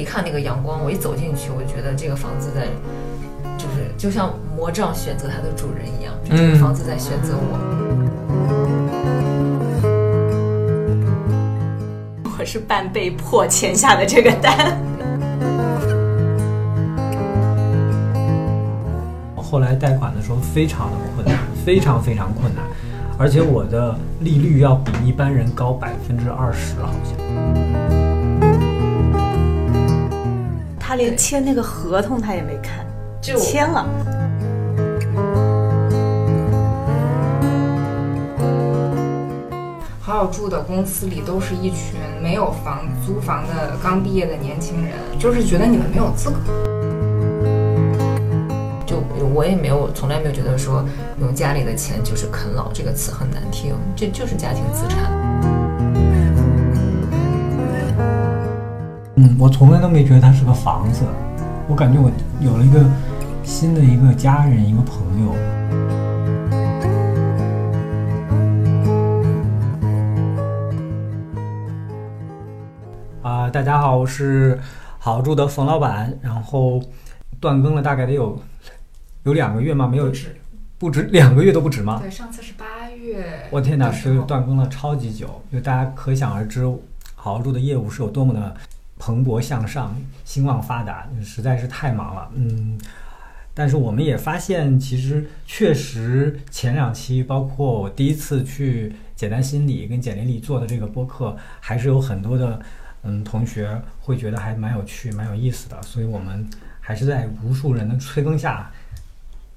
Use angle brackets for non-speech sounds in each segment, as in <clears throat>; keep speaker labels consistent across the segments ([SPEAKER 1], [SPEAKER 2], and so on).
[SPEAKER 1] 一看那个阳光，我一走进去，我就觉得这个房子在，就是就像魔杖选择它的主人一样，就这个房子在选择我。
[SPEAKER 2] 我是半被迫签下的这个单。
[SPEAKER 3] 我后来贷款的时候非常的困难，非常非常困难，而且我的利率要比一般人高百分之二十，好像。
[SPEAKER 2] 连签那个合同他也没看，
[SPEAKER 1] 就
[SPEAKER 2] 签了。
[SPEAKER 4] 好好住的公司里都是一群没有房租房的刚毕业的年轻人，就是觉得你们没有资格。
[SPEAKER 1] 就我也没有，从来没有觉得说用家里的钱就是啃老这个词很难听，这就是家庭资产。
[SPEAKER 3] 嗯，我从来都没觉得它是个房子，我感觉我有了一个新的一个家人，一个朋友。啊、大家好，我是好住的冯老板，然后断更了大概得有有两个月吗？没有，不止两个月都不止吗？
[SPEAKER 4] 对，上次是八月。
[SPEAKER 3] 我天哪，是断更了超级久，就大家可想而知，好好住的业务是有多么的蓬勃向上、兴旺发达，实在是太忙了。嗯，但是我们也发现，其实确实前两期，包括我第一次去简单心理跟简历里做的这个播客，还是有很多的嗯同学会觉得还蛮有趣、蛮有意思的，所以我们还是在无数人的催更下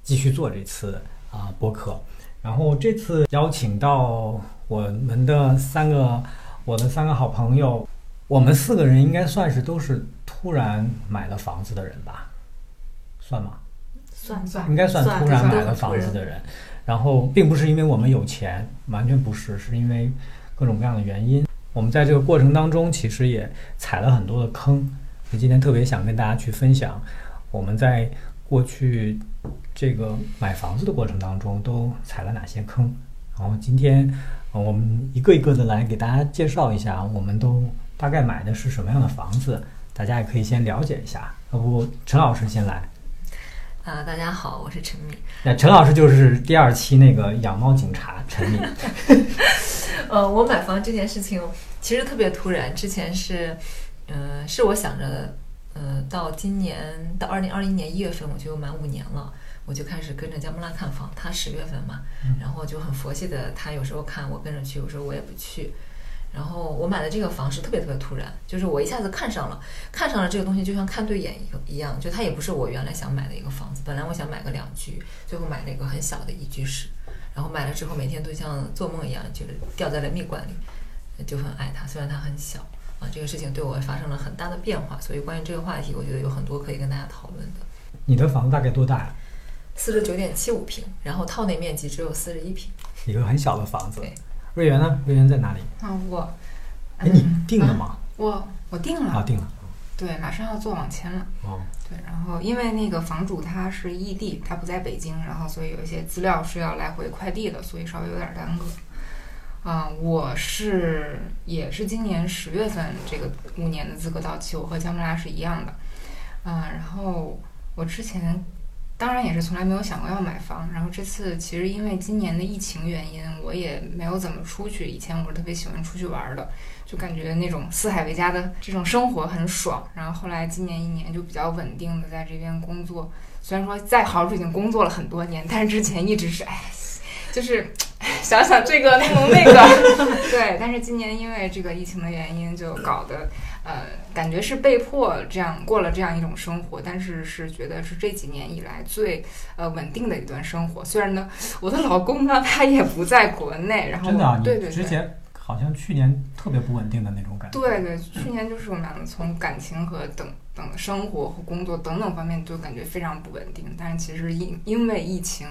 [SPEAKER 3] 继续做这次啊、播客。然后这次邀请到我们的三个，我的三个好朋友，我们四个人应该算是都是突然买了房子的人吧，算吗？
[SPEAKER 2] 算
[SPEAKER 4] 算
[SPEAKER 3] 应该算
[SPEAKER 2] 算
[SPEAKER 3] 突然买了房子的人。然后并不是因为我们有钱，完全不是，是因为各种各样的原因。我们在这个过程当中，其实也踩了很多的坑。所以今天特别想跟大家去分享，我们在过去这个买房子的过程当中都踩了哪些坑。然后今天呃我们一个一个的来给大家介绍一下，我们都大概买的是什么样的房子，大家也可以先了解一下。要不陈老师先来。
[SPEAKER 1] 啊、大家好，我是陈敏。
[SPEAKER 3] 那陈老师就是第二期那个养猫警察陈敏，<laughs>
[SPEAKER 1] 呃，我买房这件事情其实特别突然，之前是，呃，是我想着，呃，到今年到二零二一年一月份我就满五年了，我就开始跟着姜木拉看房，他十月份嘛，然后就很佛系的，他有时候看我跟着去，有时候我也不去。然后我买的这个房是特别特别突然，就是我一下子看上了，看上了这个东西就像看对眼一样，就它也不是我原来想买的一个房子，本来我想买个两居，最后买了一个很小的一居室，然后买了之后每天都像做梦一样，就是掉在了蜜罐里，就很爱它，虽然它很小啊，这个事情对我发生了很大的变化，所以关于这个话题，我觉得有很多可以跟大家讨论的。
[SPEAKER 3] 你的房子大概多大呀？
[SPEAKER 1] 四十九点七五平，然后套内面积只有四十一平。
[SPEAKER 3] 一个很小的房子
[SPEAKER 1] 对。
[SPEAKER 3] 瑞元呢？瑞元在哪里？
[SPEAKER 4] 啊，我，
[SPEAKER 3] 哎，你
[SPEAKER 4] 嗯
[SPEAKER 3] 定了吗？
[SPEAKER 4] 我我定了
[SPEAKER 3] 啊，
[SPEAKER 4] 了，
[SPEAKER 3] 定了。
[SPEAKER 4] 对，马上要做网签了。
[SPEAKER 3] 哦，
[SPEAKER 4] 对，然后因为那个房主他是异地，他不在北京，然后所以有一些资料是要来回快递的，所以稍微有点耽搁。啊、我是也是今年十月份这个五年的资格到期，我和姜木拉是一样的。啊、然后我之前当然也是从来没有想过要买房，然后这次其实因为今年的疫情原因，我也没有怎么出去。以前我是特别喜欢出去玩的，就感觉那种四海为家的这种生活很爽。然后后来今年一年就比较稳定的在这边工作，虽然说在豪住已经工作了很多年，但是之前一直是哎，就是 <laughs> 想想这个弄那个，<laughs> 对。但是今年因为这个疫情的原因，就搞得呃，感觉是被迫这样过了这样一种生活，但是是觉得是这几年以来最呃稳定的一段生活。虽然呢，我的老公呢他也不在国内，然后
[SPEAKER 3] 真的啊，
[SPEAKER 4] 对对对。
[SPEAKER 3] 你之前好像去年特别不稳定的那种感觉。
[SPEAKER 4] 对对，去年就是我们两个从感情和等等生活和工作等等方面就感觉非常不稳定，但是其实因因为疫情，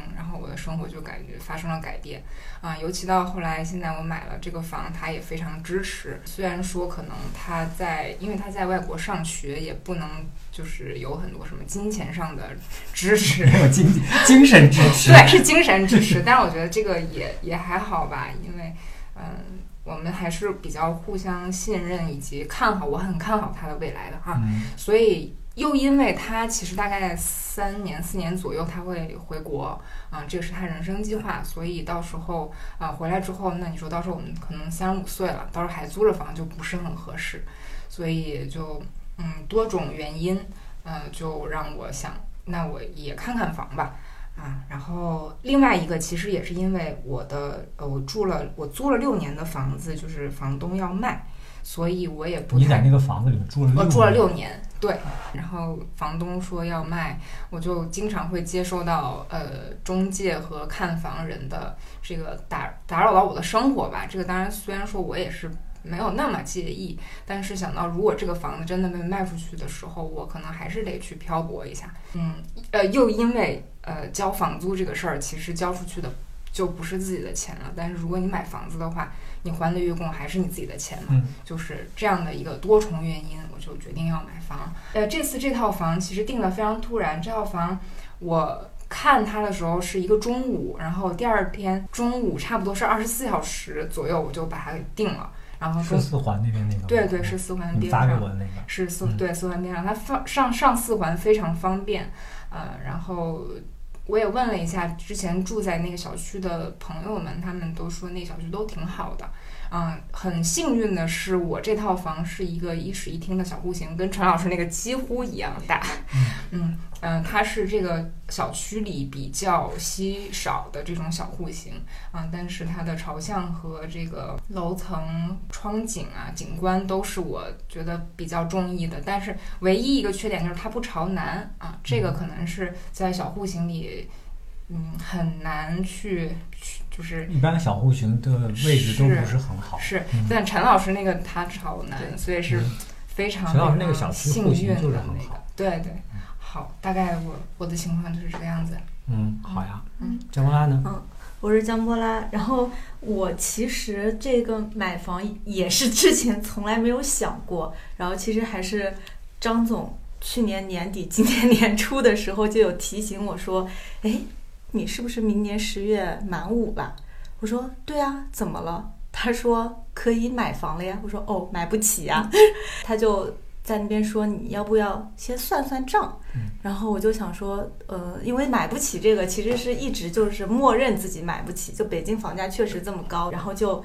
[SPEAKER 4] 的生活就感觉发生了改变啊、尤其到后来，现在我买了这个房，他也非常支持。虽然说可能他在，因为他在外国上学，也不能就是有很多什么金钱上的支持，
[SPEAKER 3] 没有精精神支持。
[SPEAKER 4] 对，是精神支持，但是我觉得这个也也还好吧，因为嗯，我们们还是比较互相信任以及看好，我很看好他的未来的哈。
[SPEAKER 3] 嗯
[SPEAKER 4] 所以又因为他其实大概三年四年左右他会回国啊、这个是他人生计划，所以到时候啊、回来之后，那你说到时候我们可能三十五岁了，到时候还租着房就不是很合适，所以就嗯多种原因，呃，就让我想，那我也看看房吧。啊，然后另外一个其实也是因为我的呃，我住了我租了六年的房子，就是房东要卖，所以我也不太
[SPEAKER 3] 你在那个房子里面住了六
[SPEAKER 4] 我住了六年，对。然后房东说要卖，我就经常会接收到呃中介和看房人的这个打打扰到我的生活吧。这个当然虽然说我也是没有那么介意，但是想到如果这个房子真的被卖出去的时候，我可能还是得去漂泊一下。嗯，呃，又因为呃交房租这个事儿，其实交出去的就不是自己的钱了。但是如果你买房子的话，你还的月供还是你自己的钱嘛。
[SPEAKER 3] 嗯
[SPEAKER 4] 就是这样的一个多重原因，我就决定要买房。呃，这次这套房其实定的非常突然，这套房我看它的时候是一个中午，然后第二天中午差不多是二十四小时左右，我就把它给定了。然后中
[SPEAKER 3] 是四环那边那个，
[SPEAKER 4] 对对是四环边上
[SPEAKER 3] 发给我，那个，
[SPEAKER 4] 是四
[SPEAKER 3] 嗯
[SPEAKER 4] 对四环边上，它放上上四环非常方便，呃，然后我也问了一下之前住在那个小区的朋友们，他们都说那小区都挺好的。嗯，很幸运的是，我这套房是一个一室一厅的小户型，跟陈老师那个几乎一样大。嗯嗯，它是这个小区里比较稀少的这种小户型啊、但是它的朝向和这个楼层窗景啊、景观都是我觉得比较中意的。但是唯一一个缺点就是它不朝南啊，这个可能是在小户型里，嗯，很难去去就是
[SPEAKER 3] 一般小户型的位置都不是很好。
[SPEAKER 4] 是
[SPEAKER 3] 嗯，
[SPEAKER 4] 但陈老师那个他朝南，所以是
[SPEAKER 3] 嗯
[SPEAKER 4] 非常
[SPEAKER 3] 陈老师那个小区
[SPEAKER 4] 幸
[SPEAKER 3] 户型
[SPEAKER 4] 运的
[SPEAKER 3] 就是很
[SPEAKER 4] 那个
[SPEAKER 3] 好，
[SPEAKER 4] 对对。好，大概我我的情况就是这个样子。
[SPEAKER 3] 嗯，好呀。
[SPEAKER 4] 嗯，
[SPEAKER 3] 江波拉呢？
[SPEAKER 2] 嗯我是江波拉，然后我其实这个买房也是之前从来没有想过，然后其实还是张总去年年底、今年年初的时候就有提醒我说，哎，你是不是明年十月满五了？我说对啊，怎么了？他说可以买房了呀。我说哦，买不起呀。他就在那边说你要不要先算算账？然后我就想说，呃，因为买不起这个，其实是一直就是默认自己买不起，就北京房价确实这么高，然后就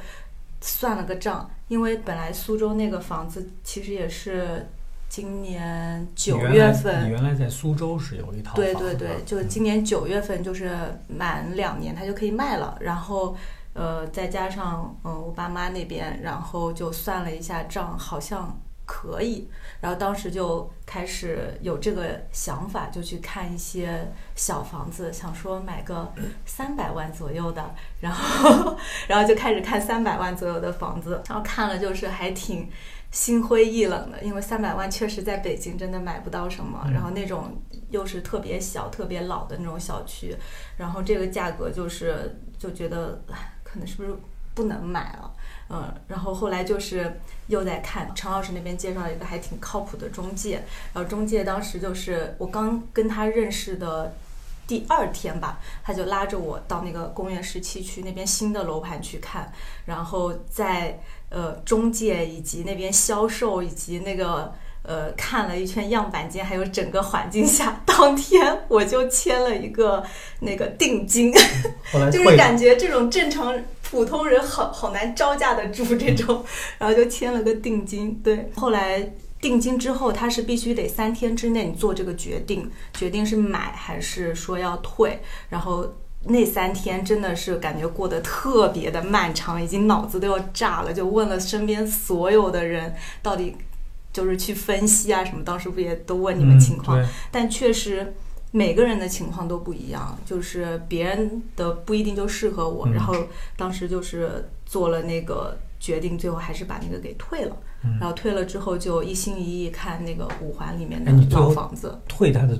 [SPEAKER 2] 算了个账，因为本来苏州那个房子其实也是今年九月份
[SPEAKER 3] 你原来在苏州是有一套房
[SPEAKER 2] 对对对，就
[SPEAKER 3] 嗯
[SPEAKER 2] 今年九月份就是满两年，它就可以卖了。然后，呃，再加上嗯、呃我爸妈那边，然后就算了一下账，好像可以。然后当时就开始有这个想法，就去看一些小房子，想说买个三百万左右的，然后 <laughs> 然后就开始看三百万左右的房子，然后看了就是还挺。心灰意冷的，因为三百万确实在北京真的买不到什么，
[SPEAKER 3] 嗯
[SPEAKER 2] 然后那种又是特别小、特别老的那种小区，然后这个价格就是就觉得唉可能是不是不能买了，嗯，然后后来就是又在看陈老师那边介绍了一个还挺靠谱的中介，然后中介当时就是我刚跟他认识的。第二天吧，他就拉着我到那个公园十七区那边新的楼盘去看，然后在呃中介以及那边销售以及那个呃看了一圈样板间，还有整个环境下，<laughs> 当天我就签了一个那个定金，<laughs> 就是感觉这种正常普通人好好难招架得住这种，<laughs> 然后就签了个定金。对，后来定金之后，他是必须得三天之内你做这个决定，决定是买还是说要退，然后。那三天真的是感觉过得特别的漫长，已经脑子都要炸了，就问了身边所有的人，到底就是去分析啊什么。当时不也都问你们情况？
[SPEAKER 3] 嗯
[SPEAKER 2] 但确实每个人的情况都不一样，就是别人的不一定就适合我。
[SPEAKER 3] 嗯
[SPEAKER 2] 然后当时就是做了那个决定，最后还是把那个给退了。
[SPEAKER 3] 嗯
[SPEAKER 2] 然后退了之后，就一心一意看那个五环里面的老房子。
[SPEAKER 3] 退它的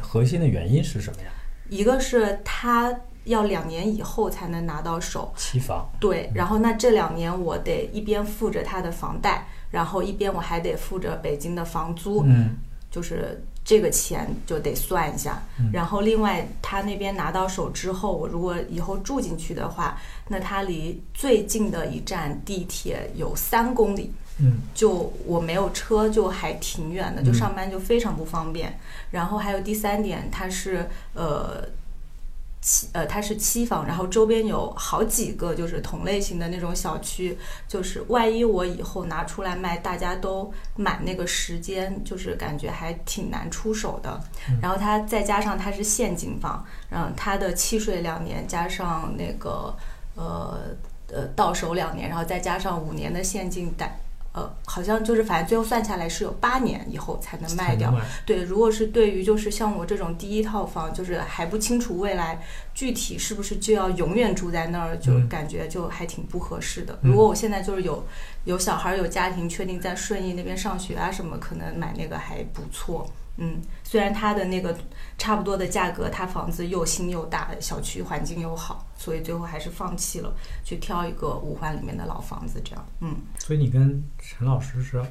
[SPEAKER 3] 核心的原因是什么呀？
[SPEAKER 2] 一个是他要两年以后才能拿到手，
[SPEAKER 3] 期房。
[SPEAKER 2] 对，然后那这两年我得一边付着他的房贷，然后一边我还得付着北京的房租，
[SPEAKER 3] 嗯
[SPEAKER 2] 就是这个钱就得算一下
[SPEAKER 3] 嗯。
[SPEAKER 2] 然后另外他那边拿到手之后，我如果以后住进去的话，那他离最近的一站地铁有三公里。
[SPEAKER 3] 嗯
[SPEAKER 2] 就我没有车，就还挺远的，就
[SPEAKER 3] 嗯
[SPEAKER 2] 上班就非常不方便。然后还有第三点，它是呃期呃它是期房，然后周边有好几个就是同类型的那种小区，就是万一我以后拿出来卖，大家都买那个时间，就是感觉还挺难出手的。然后它再加上它是现金房，嗯，它的契税两年加上那个呃呃到手两年，然后再加上五年的现金贷。呃，好像就是，反正最后算下来是有八年以后才能卖掉。
[SPEAKER 3] 卖
[SPEAKER 2] 对，如果是对于就是像我这种第一套房，就是还不清楚未来具体是不是就要永远住在那儿，就
[SPEAKER 3] 嗯
[SPEAKER 2] 感觉就还挺不合适的。
[SPEAKER 3] 嗯
[SPEAKER 2] 如果我现在就是有有小孩儿有家庭，确定在顺义那边上学啊什么，可能买那个还不错。嗯，虽然它的那个差不多的价格，它房子又新又大，小区环境又好，所以最后还是放弃了，去挑一个五环里面的老房子，这样。嗯，
[SPEAKER 3] 所以你跟陈老师是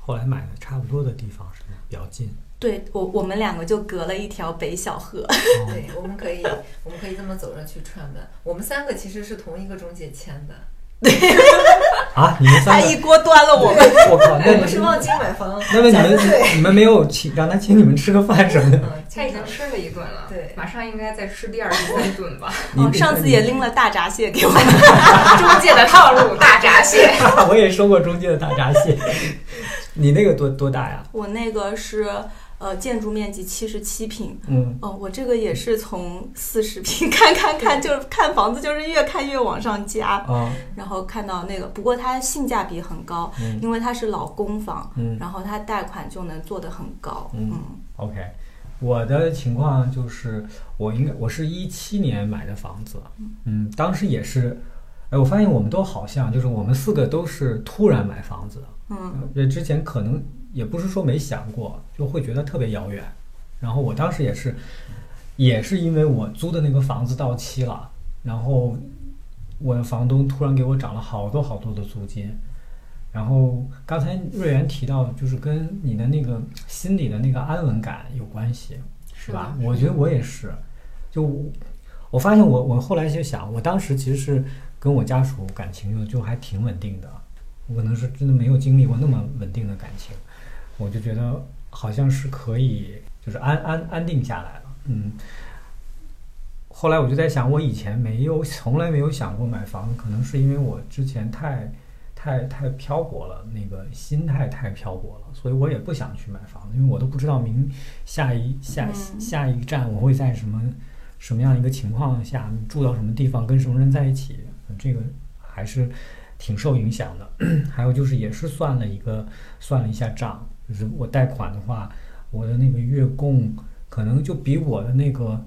[SPEAKER 3] 后来买的差不多的地方，是吗？比较近。
[SPEAKER 2] 对我我们两个就隔了一条北小河。
[SPEAKER 3] 哦
[SPEAKER 1] 对，我们可以，我们可以这么走着去串门。我们三个其实是同一个中介签的，<laughs>
[SPEAKER 3] 啊，你们
[SPEAKER 2] 他
[SPEAKER 3] 三个，
[SPEAKER 2] 一锅端了我们。
[SPEAKER 3] 我靠，那
[SPEAKER 1] 你们是望京买房。
[SPEAKER 3] 那么你们你们没有请让他请你们吃个饭什么的？
[SPEAKER 1] 嗯，
[SPEAKER 4] 他已经吃了一顿了，
[SPEAKER 1] 对
[SPEAKER 4] 马上应该再吃第二、第三顿吧。
[SPEAKER 3] 你
[SPEAKER 2] 哦，上次也拎了大闸蟹给我们。<laughs>
[SPEAKER 4] 中介的套路，大闸蟹。<laughs>
[SPEAKER 3] 我也收过中介的大闸蟹。你那个多多大呀？
[SPEAKER 2] 我那个是呃建筑面积七十七平，
[SPEAKER 3] 嗯，
[SPEAKER 2] 哦，我这个也是从四十平 <laughs> 看看看，就是看房子就是越看越往上加，
[SPEAKER 3] 啊，
[SPEAKER 2] 然后看到那个，不过它性价比很高，
[SPEAKER 3] 嗯。
[SPEAKER 2] 因为它是老公房，
[SPEAKER 3] 嗯。
[SPEAKER 2] 然后它贷款就能做得很高，
[SPEAKER 3] 嗯。
[SPEAKER 2] 嗯。
[SPEAKER 3] OK，我的情况就是，我应该我是一七年买的房子，嗯，当时也是，哎，我发现我们都好像，就是我们四个都是突然买房子，
[SPEAKER 2] 嗯。
[SPEAKER 3] 这之前可能也不是说没想过，就会觉得特别遥远。然后我当时也是，也是因为我租的那个房子到期了，然后我的房东突然给我涨了好多好多的租金。然后刚才瑞元提到，就是跟你的那个心里的那个安稳感有关系，是吧？我觉得我也是，就我发现我我后来就想，我当时其实是跟我家属感情就就还挺稳定的，我可能是真的没有经历过那么稳定的感情，我就觉得好像是可以就是安安安定下来了，嗯。后来我就在想，我以前没有从来没有想过买房，可能是因为我之前太太太漂泊了，那个心态太漂泊了，所以我也不想去买房，因为我都不知道明下一下
[SPEAKER 2] 嗯
[SPEAKER 3] 下一站我会在什么什么样一个情况下住到什么地方，跟什么人在一起，这个还是挺受影响的。<coughs> 还有就是也是算了一个算了一下账，就是我贷款的话，我的那个月供可能就比我的那个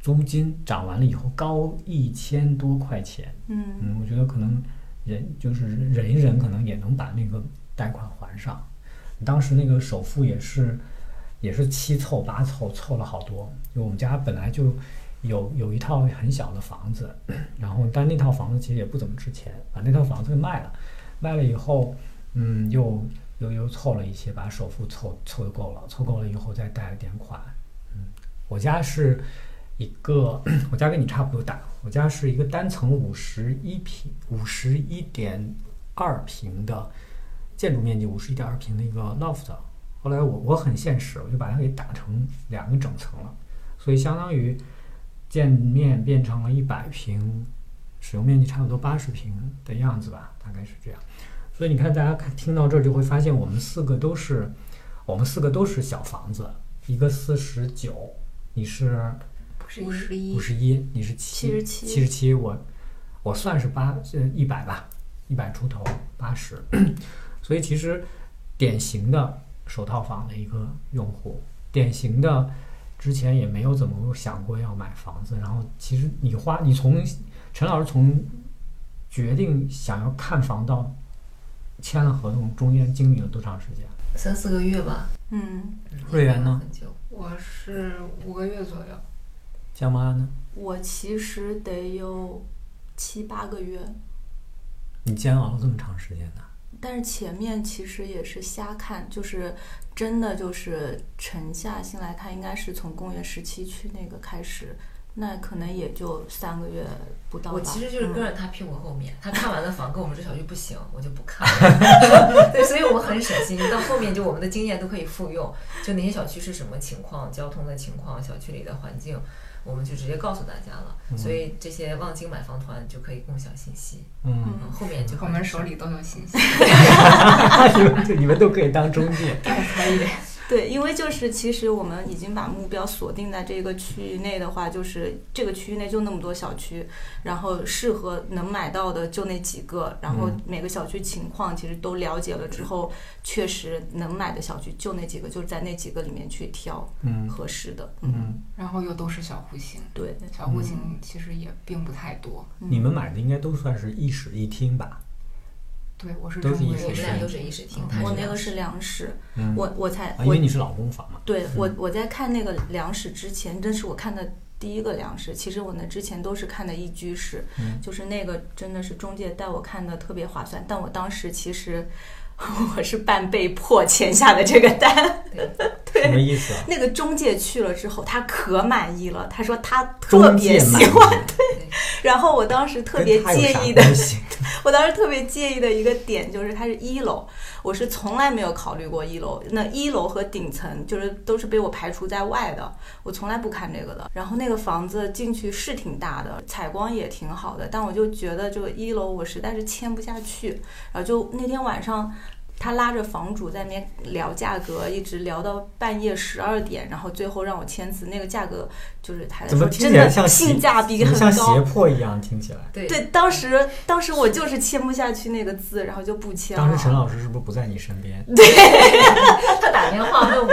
[SPEAKER 3] 租金涨完了以后高一千多块钱。
[SPEAKER 2] 嗯
[SPEAKER 3] 嗯，我觉得可能忍就是忍一忍，可能也能把那个贷款还上。当时那个首付也是也是七凑八凑，凑了好多。就我们家本来就有有一套很小的房子，然后但那套房子其实也不怎么值钱，把那套房子给卖了，卖了以后，嗯，又又又凑了一些，把首付凑凑够了，凑够了以后再贷了点款。嗯，我家是一个，<coughs> 我家跟你差不多大，我家是一个单层五十一平，五十一点二平的建筑面积五十一点二平的一个 loft。后来我我很现实，我就把它给打成两个整层了，所以相当于建面变成了一百平，使用面积差不多八十平的样子吧，大概是这样。所以你看，大家看听到这儿就会发现，我们四个都是，我们四个都是小房子，一个四十九，你是
[SPEAKER 4] 五十一。
[SPEAKER 3] 五，十一，你是七
[SPEAKER 2] 77
[SPEAKER 3] 七。十七，我我算是八呃一百吧，一百出头八十，<clears throat> 所以其实典型的首套房的一个用户，典型的之前也没有怎么想过要买房子，然后其实你花你从陈老师从决定想要看房到签了合同，中间经历了多长时间？
[SPEAKER 1] 三四个月吧。
[SPEAKER 2] 嗯，
[SPEAKER 1] 嗯
[SPEAKER 3] 瑞元呢？
[SPEAKER 1] 很久。
[SPEAKER 4] 我是五个月左右。
[SPEAKER 3] 江妈呢？
[SPEAKER 2] 我其实得有七八个月，
[SPEAKER 3] 你煎熬了这么长时间呢？
[SPEAKER 2] 但是前面其实也是瞎看，就是真的就是沉下心来看，应该是从公元十七区那个开始，那可能也就三个月不到吧。
[SPEAKER 1] 我其实就是
[SPEAKER 2] 嗯
[SPEAKER 1] 跟着他屁股后面，他看完了房跟我们这小区不行，我就不看了。<laughs> 对，所以我们很省心，到后面就我们的经验都可以复用，就哪些小区是什么情况，交通的情况，小区里的环境，我们就直接告诉大家了。所以这些望京买房团就可以共享信息，
[SPEAKER 3] 嗯，
[SPEAKER 1] 嗯，后面就
[SPEAKER 4] 我们手里都有信息，<laughs>
[SPEAKER 3] 你们你们都可以当中介。<laughs>
[SPEAKER 4] 可以。
[SPEAKER 2] 对，因为就是其实我们已经把目标锁定在这个区域内的话，就是这个区域内就那么多小区，然后适合能买到的就那几个，然后
[SPEAKER 3] 嗯
[SPEAKER 2] 每个小区情况其实都了解了之后，确实能买的小区就那几个，就是在那几个里面去挑
[SPEAKER 3] 嗯
[SPEAKER 2] 合适的。
[SPEAKER 3] 嗯，
[SPEAKER 4] 然后又都是小户型，
[SPEAKER 2] 对，
[SPEAKER 4] 小户型其实也并不太多。
[SPEAKER 3] 你们买的应该都算是一室一厅吧？
[SPEAKER 4] 对，我是
[SPEAKER 3] 都是
[SPEAKER 4] 正规的
[SPEAKER 3] 一室一厅
[SPEAKER 1] 我们俩都是一室厅，他
[SPEAKER 2] 我那个是两室，
[SPEAKER 3] 嗯，
[SPEAKER 2] 我我才
[SPEAKER 3] 因为你是老公房嘛。
[SPEAKER 2] 对我我在看那个两室之前，这是我看的第一个两室。其实我那之前都是看的一居室，
[SPEAKER 3] 嗯
[SPEAKER 2] 就是那个真的是中介带我看的特别划算。但我当时其实 <laughs> 我是半被迫签下的这个单。
[SPEAKER 1] 对，<laughs>
[SPEAKER 3] 什么意思啊？
[SPEAKER 2] 那个中介去了之后，他可满意了，他说他特别喜欢。
[SPEAKER 3] 对，
[SPEAKER 2] 然后我当时特别介意的我当时特别介意的一个点就是它是一楼，我是从来没有考虑过一楼。那一楼和顶层就是都是被我排除在外的，我从来不看这个的。然后那个房子进去是挺大的，采光也挺好的，但我就觉得这个一楼我实在是签不下去。然后就那天晚上。他拉着房主在那边聊价格，一直聊到半夜十二点，然后最后让我签字。那个价格就是他
[SPEAKER 3] 怎么
[SPEAKER 2] 说真的
[SPEAKER 3] 听起来像
[SPEAKER 2] 性
[SPEAKER 3] 胁
[SPEAKER 2] 价比很
[SPEAKER 3] 怎么像胁
[SPEAKER 2] 高，
[SPEAKER 3] 迫一样？听起来。
[SPEAKER 1] 对
[SPEAKER 2] 对，当时当时我就是签不下去那个字，然后就不签了。
[SPEAKER 3] 当时陈老师是不是不在你身边？<laughs>
[SPEAKER 1] 对 <laughs> 他打电话问我，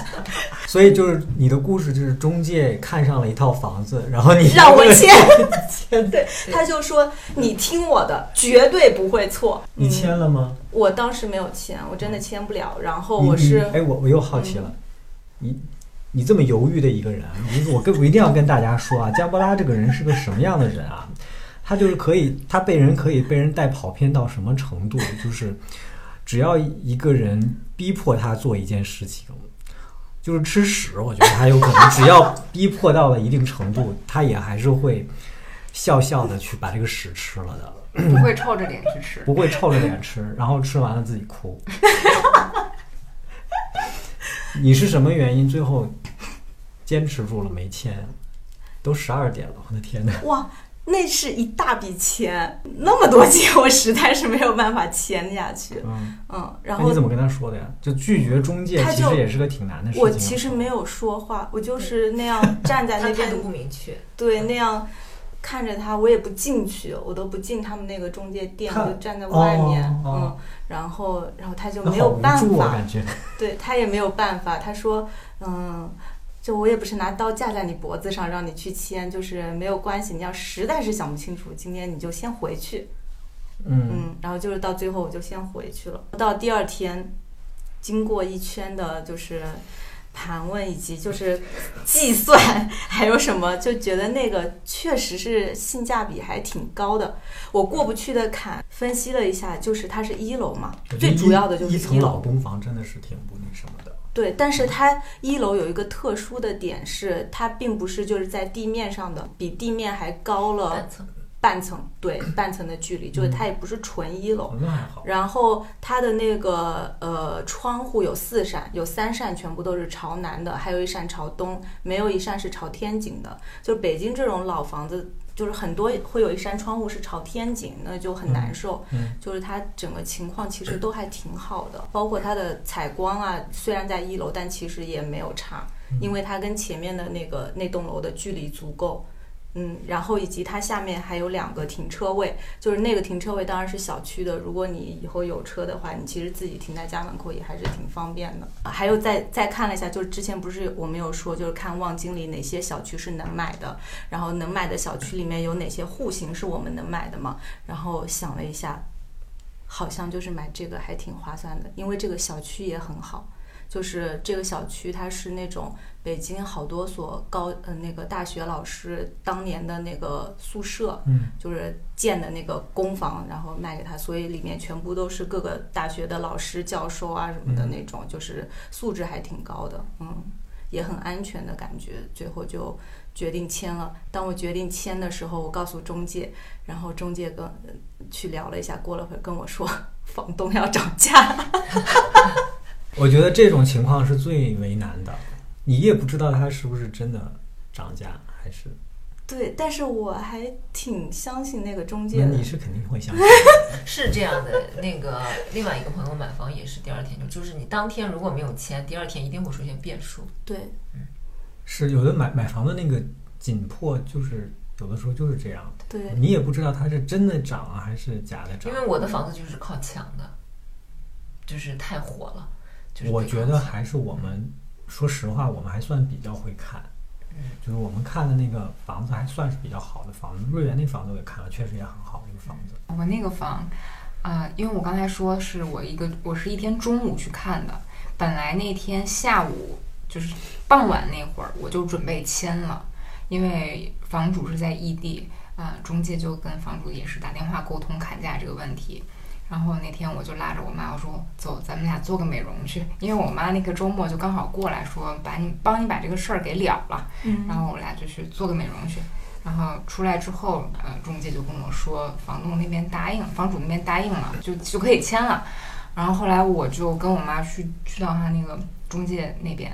[SPEAKER 1] <laughs>
[SPEAKER 3] 所以就是你的故事就是中介看上了一套房子，然后你
[SPEAKER 2] 让我签，
[SPEAKER 3] 签，
[SPEAKER 2] 对，他就说你听我的，绝对不会错。
[SPEAKER 3] 你
[SPEAKER 2] 嗯
[SPEAKER 3] 签了吗？
[SPEAKER 2] 我当时没有签，我真的签不了。然后
[SPEAKER 3] 你
[SPEAKER 2] 我是
[SPEAKER 3] 你哎，我我又好奇了，你你这么犹豫的一个人，你我跟我一定要跟大家说啊，加波拉这个人是个什么样的人啊？他就是可以，他被人可以被人带跑偏到什么程度？就是只要一个人逼迫他做一件事情，就是吃屎，我觉得他有可能，只要逼迫到了一定程度，他也还是会笑笑的去把这个屎吃了的。
[SPEAKER 4] 不会臭着脸去吃。
[SPEAKER 3] 不会臭着脸吃，然后吃完了自己哭。<laughs> 你是什么原因最后坚持住了没签？都十二点了，我的天哪！
[SPEAKER 2] 哇，那是一大笔钱，那么多钱，我实在是没有办法签下去。
[SPEAKER 3] 嗯，
[SPEAKER 2] 嗯，然后
[SPEAKER 3] 那你怎么跟他说的呀？就拒绝中介，
[SPEAKER 2] 他
[SPEAKER 3] 其实也是个挺难的事情。
[SPEAKER 2] 我其实没有说话，我就是那样站在那边 <laughs>
[SPEAKER 1] 他态度不明确，
[SPEAKER 2] 对，那样看着他，我也不进去，我都不进他们那个中介店，我就站在外面，
[SPEAKER 3] 哦哦
[SPEAKER 2] 嗯，然后然后他就没有办法。对他也没有办法，他说，嗯。就我也不是拿刀架在你脖子上让你去签，就是没有关系。你要实在是想不清楚，今天你就先回去。
[SPEAKER 3] 嗯
[SPEAKER 2] 嗯，然后就是到最后我就先回去了。到第二天，经过一圈的就是盘问以及就是计算，<laughs> 还有什么，就觉得那个确实是性价比还挺高的。我过不去的坎，分析了一下，就是它是一楼嘛，最主要的就是
[SPEAKER 3] 一层老。公房真的是挺不那什么的。
[SPEAKER 2] 对，但是它一楼有一个特殊的点是，它并不是就是在地面上的，比地面还高了
[SPEAKER 1] 半层，
[SPEAKER 2] 对，<coughs> 半层的距离，就是它也不是纯一楼。
[SPEAKER 3] 哦，那还好。
[SPEAKER 2] 然后它的那个呃窗户有四扇，有三扇全部都是朝南的，还有一扇朝东，没有一扇是朝天井的。就是北京这种老房子，就是很多会有一扇窗户是朝天井，那就很难受。
[SPEAKER 3] 嗯
[SPEAKER 2] 就是它整个情况其实都还挺好的，包括它的采光啊，虽然在一楼，但其实也没有差，因为它跟前面的那个那栋楼的距离足够。嗯，然后以及它下面还有两个停车位，就是那个停车位当然是小区的。如果你以后有车的话，你其实自己停在家门口也还是挺方便的。还有再再看了一下，就是之前不是我们有说，就是看望京里哪些小区是能买的，然后能买的小区里面有哪些户型是我们能买的嘛？然后想了一下，好像就是买这个还挺划算的，因为这个小区也很好。就是这个小区它是那种北京好多所高呃那个大学老师当年的那个宿舍，
[SPEAKER 3] 嗯
[SPEAKER 2] 就是建的那个公房，然后卖给他，所以里面全部都是各个大学的老师、教授啊什么的
[SPEAKER 3] 嗯
[SPEAKER 2] 那种，就是素质还挺高的，嗯，也很安全的感觉。最后就决定签了。当我决定签的时候，我告诉中介，然后中介跟呃去聊了一下，过了会儿跟我说房东要涨价。<laughs>
[SPEAKER 3] 我觉得这种情况是最为难的，你也不知道它是不是真的涨价，还是
[SPEAKER 2] 对，但是我还挺相信那个中介的
[SPEAKER 3] 那你。是肯定会相信。<laughs>
[SPEAKER 1] 是这样的，那个另外一个朋友买房也是第二天就，就是你当天如果没有签，第二天一定会出现变数。
[SPEAKER 2] 对，
[SPEAKER 3] 是有的买买房的那个紧迫，就是有的时候就是这样，
[SPEAKER 2] 对，
[SPEAKER 3] 你也不知道它是真的涨啊还是假的涨
[SPEAKER 1] 因。为我的房子就是靠抢的，就是太火了。就是
[SPEAKER 3] 我觉得还是我们，说实话，我们还算比较会看。
[SPEAKER 1] 嗯
[SPEAKER 3] 就是我们看的那个房子还算是比较好的房子，瑞园那房子我也看了，确实也很好那个房子。
[SPEAKER 4] 我那个房，啊、因为我刚才说是我一个，我是一天中午去看的，本来那天下午就是傍晚那会儿我就准备签了，因为房主是在异地，啊、中介就跟房主也是打电话沟通砍价这个问题。然后那天我就拉着我妈，我说走，咱们俩做个美容去，因为我妈那个周末就刚好过来说，把你帮你把这个事儿给了了。
[SPEAKER 2] 嗯
[SPEAKER 4] 然后我俩就去做个美容去。然后出来之后，呃，中介就跟我说，房东那边答应，房主那边答应了，就就可以签了。然后后来我就跟我妈去去到他那个中介那边，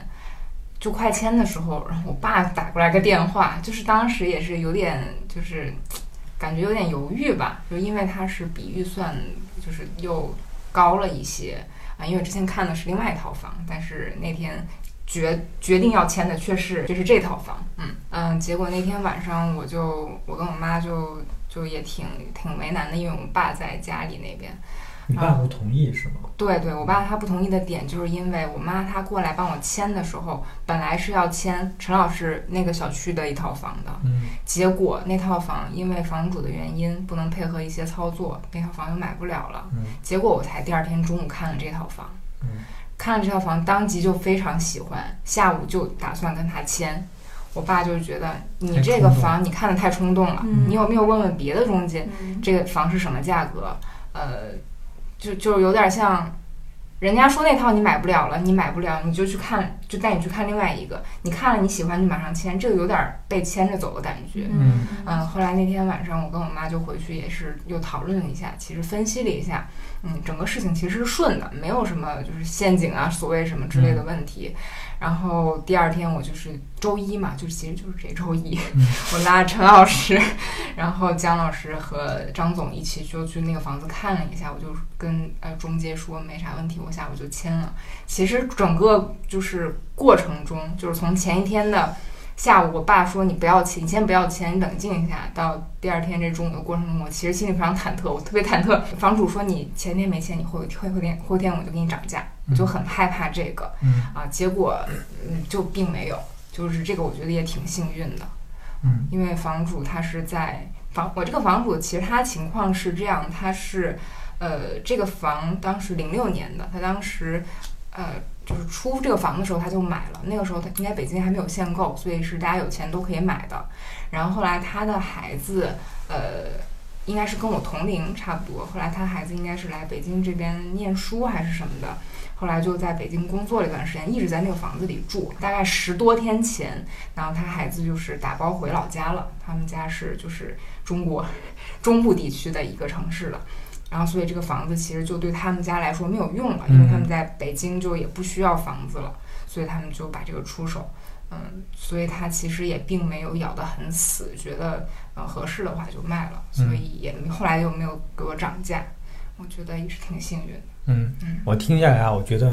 [SPEAKER 4] 就快签的时候，然后我爸打过来个电话，就是当时也是有点就是感觉有点犹豫吧，就因为他是比预算就是又高了一些。啊，因为之前看的是另外一套房，但是那天决决定要签的却是就是这套房，嗯。嗯，结果那天晚上我就我跟我妈就就也挺挺为难的，因为我爸在家里那边，
[SPEAKER 3] 你爸不同意是吗？
[SPEAKER 4] 对对，我爸他不同意的点就是因为我妈她过来帮我签的时候，本来是要签陈老师那个小区的一套房的，
[SPEAKER 3] 嗯，
[SPEAKER 4] 结果那套房因为房主的原因不能配合一些操作，那套房又买不了了。
[SPEAKER 3] 嗯
[SPEAKER 4] 结果我才第二天中午看了这套房，
[SPEAKER 3] 嗯
[SPEAKER 4] 看了这套房，当即就非常喜欢，下午就打算跟他签。我爸就觉得你这个房你看的太冲动了，
[SPEAKER 2] 嗯
[SPEAKER 4] 你有没有问问别的中介，
[SPEAKER 2] 嗯
[SPEAKER 4] 这个房是什么价格？呃，就就有点像，人家说那套你买不了了，你买不了，你就去看，就带你去看另外一个，你看了你喜欢就马上签，这个有点被牵着走的感觉。
[SPEAKER 3] 嗯
[SPEAKER 4] 嗯，后来那天晚上我跟我妈就回去也是又讨论了一下，其实分析了一下，嗯，整个事情其实是顺的，没有什么就是陷阱啊、所谓什么之类的问题。然后第二天我就是周一嘛，就其实就是这周一，<laughs> 我拉着陈老师，然后姜老师和张总一起就去那个房子看了一下，我就跟呃中介说没啥问题，我下午就签了。其实整个就是过程中，就是从前一天的下午，我爸说你不要钱，你先不要钱，你冷静一下。到第二天这中午的过程中，我其实心里非常忐忑，我特别忐忑。房主说你前天没钱，你后后后天后天我就给你涨价，我就很害怕这个
[SPEAKER 3] 嗯
[SPEAKER 4] 啊。结果嗯就并没有，就是这个我觉得也挺幸运的。
[SPEAKER 3] 嗯
[SPEAKER 4] 因为房主他是在房，我这个房主其实他情况是这样，他是，呃，这个房当时零六年的，他当时，呃，就是出这个房的时候他就买了，那个时候他应该北京还没有限购，所以是大家有钱都可以买的。然后后来他的孩子，呃，应该是跟我同龄差不多，后来他孩子应该是来北京这边念书还是什么的。后来就在北京工作了一段时间，一直在那个房子里住。大概十多天前，然后他孩子就是打包回老家了，他们家是就是中国 <laughs> 中部地区的一个城市了。然后，所以这个房子其实就对他们家来说没有用了，因为他们在北京就也不需要房子了，所以他们就把这个出手。嗯，所以他其实也并没有咬得很死，觉得呃合适的话就卖了，所以也后来又没有给我涨价，我觉得也是挺幸运的。
[SPEAKER 3] 嗯
[SPEAKER 4] 嗯，
[SPEAKER 3] 我听下来啊，我觉得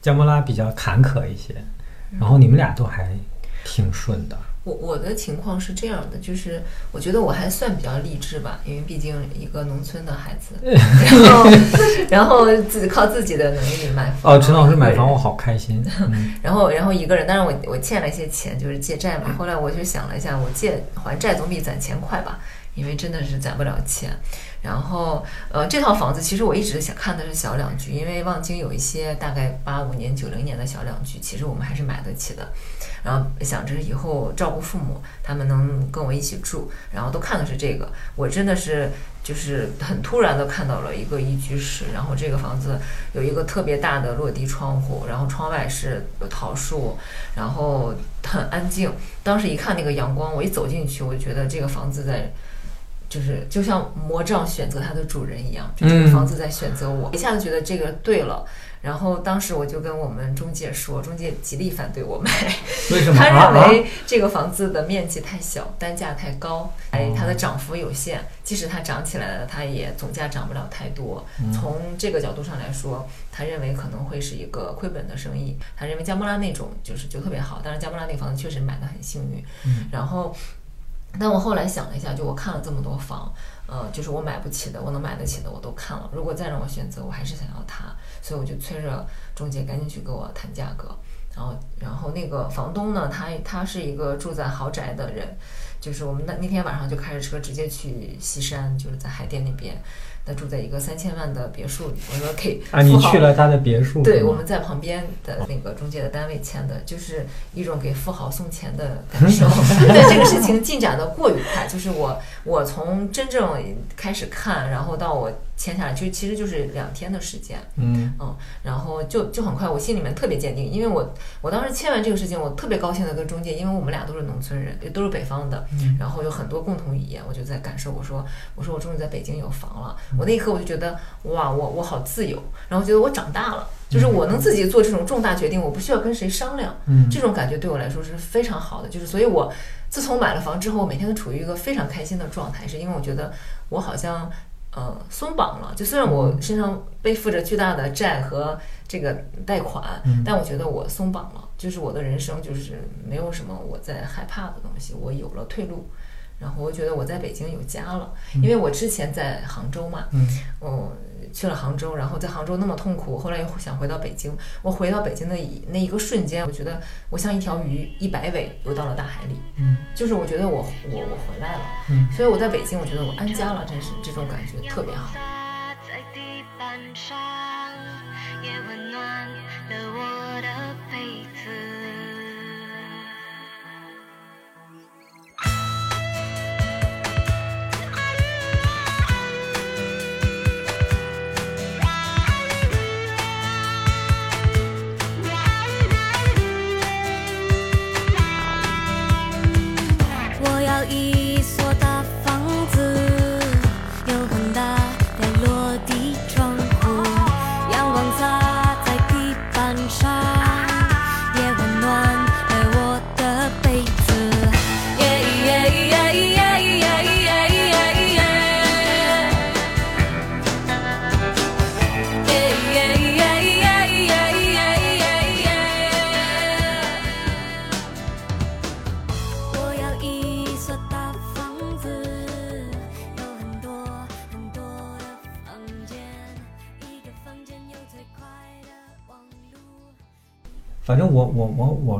[SPEAKER 3] 姜波拉比较坎坷一些，然后你们俩都还挺顺的。
[SPEAKER 1] 我我的情况是这样的，就是我觉得我还算比较励志吧，因为毕竟一个农村的孩子，<laughs> 然后然后自己靠自己的能力买房。
[SPEAKER 3] 哦，陈老师买房，我好开心。<laughs> 嗯
[SPEAKER 1] 然后然后一个人，当然我我欠了一些钱，就是借债嘛。后来我就想了一下，我借还债总比攒钱快吧，因为真的是攒不了钱。然后呃，这套房子其实我一直想看的是小两居，因为望京有一些大概八五年、九零年的小两居，其实我们还是买得起的。然后想着以后照顾父母，他们能跟我一起住，然后都看的是这个。我真的是就是很突然的看到了一个一居室，然后这个房子有一个特别大的落地窗户，然后窗外是有桃树，然后很安静。当时一看那个阳光，我一走进去，我就觉得这个房子在。就是就像魔杖选择它的主人一样，就这个房子在选择我，一下子觉得这个对了。然后当时我就跟我们中介说，中介极力反对我买，<laughs>
[SPEAKER 3] 为什么？
[SPEAKER 1] 他认为这个房子的面积太小，单价太高，哎，它的涨幅有限。即使它涨起来了，它也总价涨不了太多。从这个角度上来说，他认为可能会是一个亏本的生意。他认为加莫拉那种就是就特别好，但是加莫拉那个房子确实买的很幸运。然后。但我后来想了一下，就我看了这么多房，呃，就是我买不起的，我能买得起的我都看了。如果再让我选择，我还是想要它，所以我就催着中介赶紧去跟我谈价格。然后，然后那个房东呢，他他是一个住在豪宅的人，就是我们那那天晚上就开着车直接去西山，就是在海淀那边。他住在一个三千万的别墅里，我说可以。
[SPEAKER 3] 啊，你去了他的别墅？
[SPEAKER 1] 对，我们在旁边的那个中介的单位签的，就是一种给富豪送钱的感 <laughs> 受。对这个事情进展的过于快，就是我我从真正开始看，然后到我。签下来就其实就是两天的时间，
[SPEAKER 3] 嗯。
[SPEAKER 1] 嗯，然后就就很快，我心里面特别坚定，因为我我当时签完这个事情，我特别高兴的跟中介，因为我们俩都是农村人，也都是北方的，然后有很多共同语言，我就在感受，我说我说我终于在北京有房了，我那一刻我就觉得哇，我我好自由，然后觉得我长大了，就是我能自己做这种重大决定，我不需要跟谁商量，
[SPEAKER 3] 嗯，
[SPEAKER 1] 这种感觉对我来说是非常好的，就是所以我自从买了房之后，我每天都处于一个非常开心的状态，是因为我觉得我好像。呃，松绑了。就虽然我身上背负着巨大的债和这个贷款，但我觉得我松绑了。就是我的人生，就是没有什么我在害怕的东西，我有了退路。然后我觉得我在北京有家了，因为我之前在杭州嘛，
[SPEAKER 3] 嗯，
[SPEAKER 1] 我去了杭州，然后在杭州那么痛苦，后来又想回到北京。我回到北京的那一个瞬间，我觉得我像一条鱼一百尾游到了大海里，
[SPEAKER 3] 嗯，
[SPEAKER 1] 就是我觉得我我我回来了，
[SPEAKER 3] 嗯，
[SPEAKER 1] 所以我在北京，我觉得我安家了，真是这种感觉特别好。
[SPEAKER 3] 反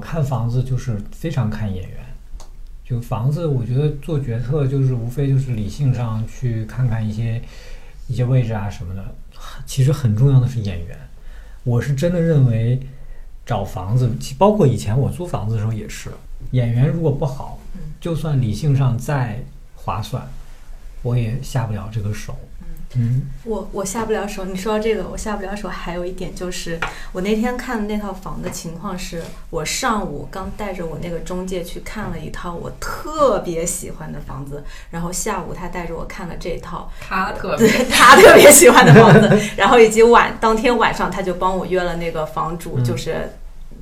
[SPEAKER 3] 看房子就是非常看眼缘，就房子我觉得做决策就是无非就是理性上去看看一些一些位置啊什么的，其实很重要的是眼缘。我是真的认为找房子，包括以前我租房子的时候也是，眼缘如果不好，就算理性上再划算，我也下不了这个手。嗯，
[SPEAKER 2] 我我下不了手。你说到这个，我下不了手。还有一点就是，我那天看的那套房的情况是，我上午刚带着我那个中介去看了一套我特别喜欢的房子，然后下午他带着我看了这套
[SPEAKER 4] 他特
[SPEAKER 2] 对他特别喜欢的房子，然后以及晚当天晚上他就帮我约了那个房主，就是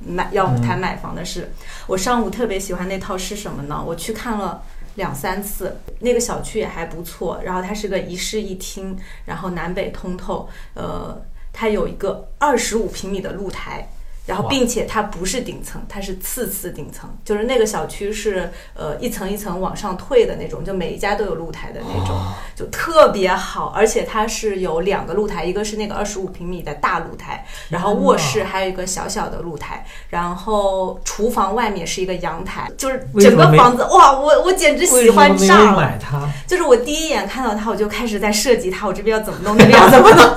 [SPEAKER 2] 买要谈买房的事。我上午特别喜欢那套是什么呢？我去看了。两三次，那个小区也还不错，然后它是个一室一厅，然后南北通透，呃，它有一个二十五平米的露台，然后并且它不是顶层，它是次次顶层，就是那个小区是呃一层一层往上退的那种，就每一家都有露台的那种，就特别好，而且它是有两个露台，一个是那个二十五平米的大露台，然后卧室还有一个小小的露台，然后厨房外面是一个阳台，就是整个房子哇，我我简直
[SPEAKER 3] 为
[SPEAKER 2] 喜欢上了。
[SPEAKER 3] 买它？
[SPEAKER 2] 就是我第一眼看到它，我就开始在设计它，我这边要怎么弄，那边要怎么弄。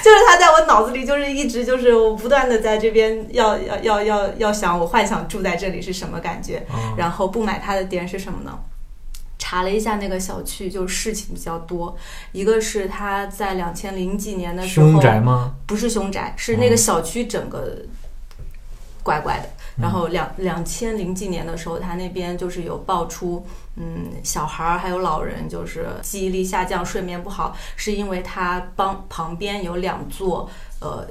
[SPEAKER 2] <laughs> 就是他在我脑子里，就是一直就是我不断的在这边要要要要要想，我幻想住在这里是什么感觉。
[SPEAKER 3] 啊
[SPEAKER 2] 然后不买它的点是什么呢？查了一下那个小区，就是事情比较多。一个是他在两千零几年的时候，
[SPEAKER 3] 凶宅吗？
[SPEAKER 2] 不是凶宅，是那个小区整个怪怪的。然后两两千零几年的时候，他那边就是有爆出，嗯，小孩儿还有老人就是记忆力下降、睡眠不好，是因为他帮旁边有两座呃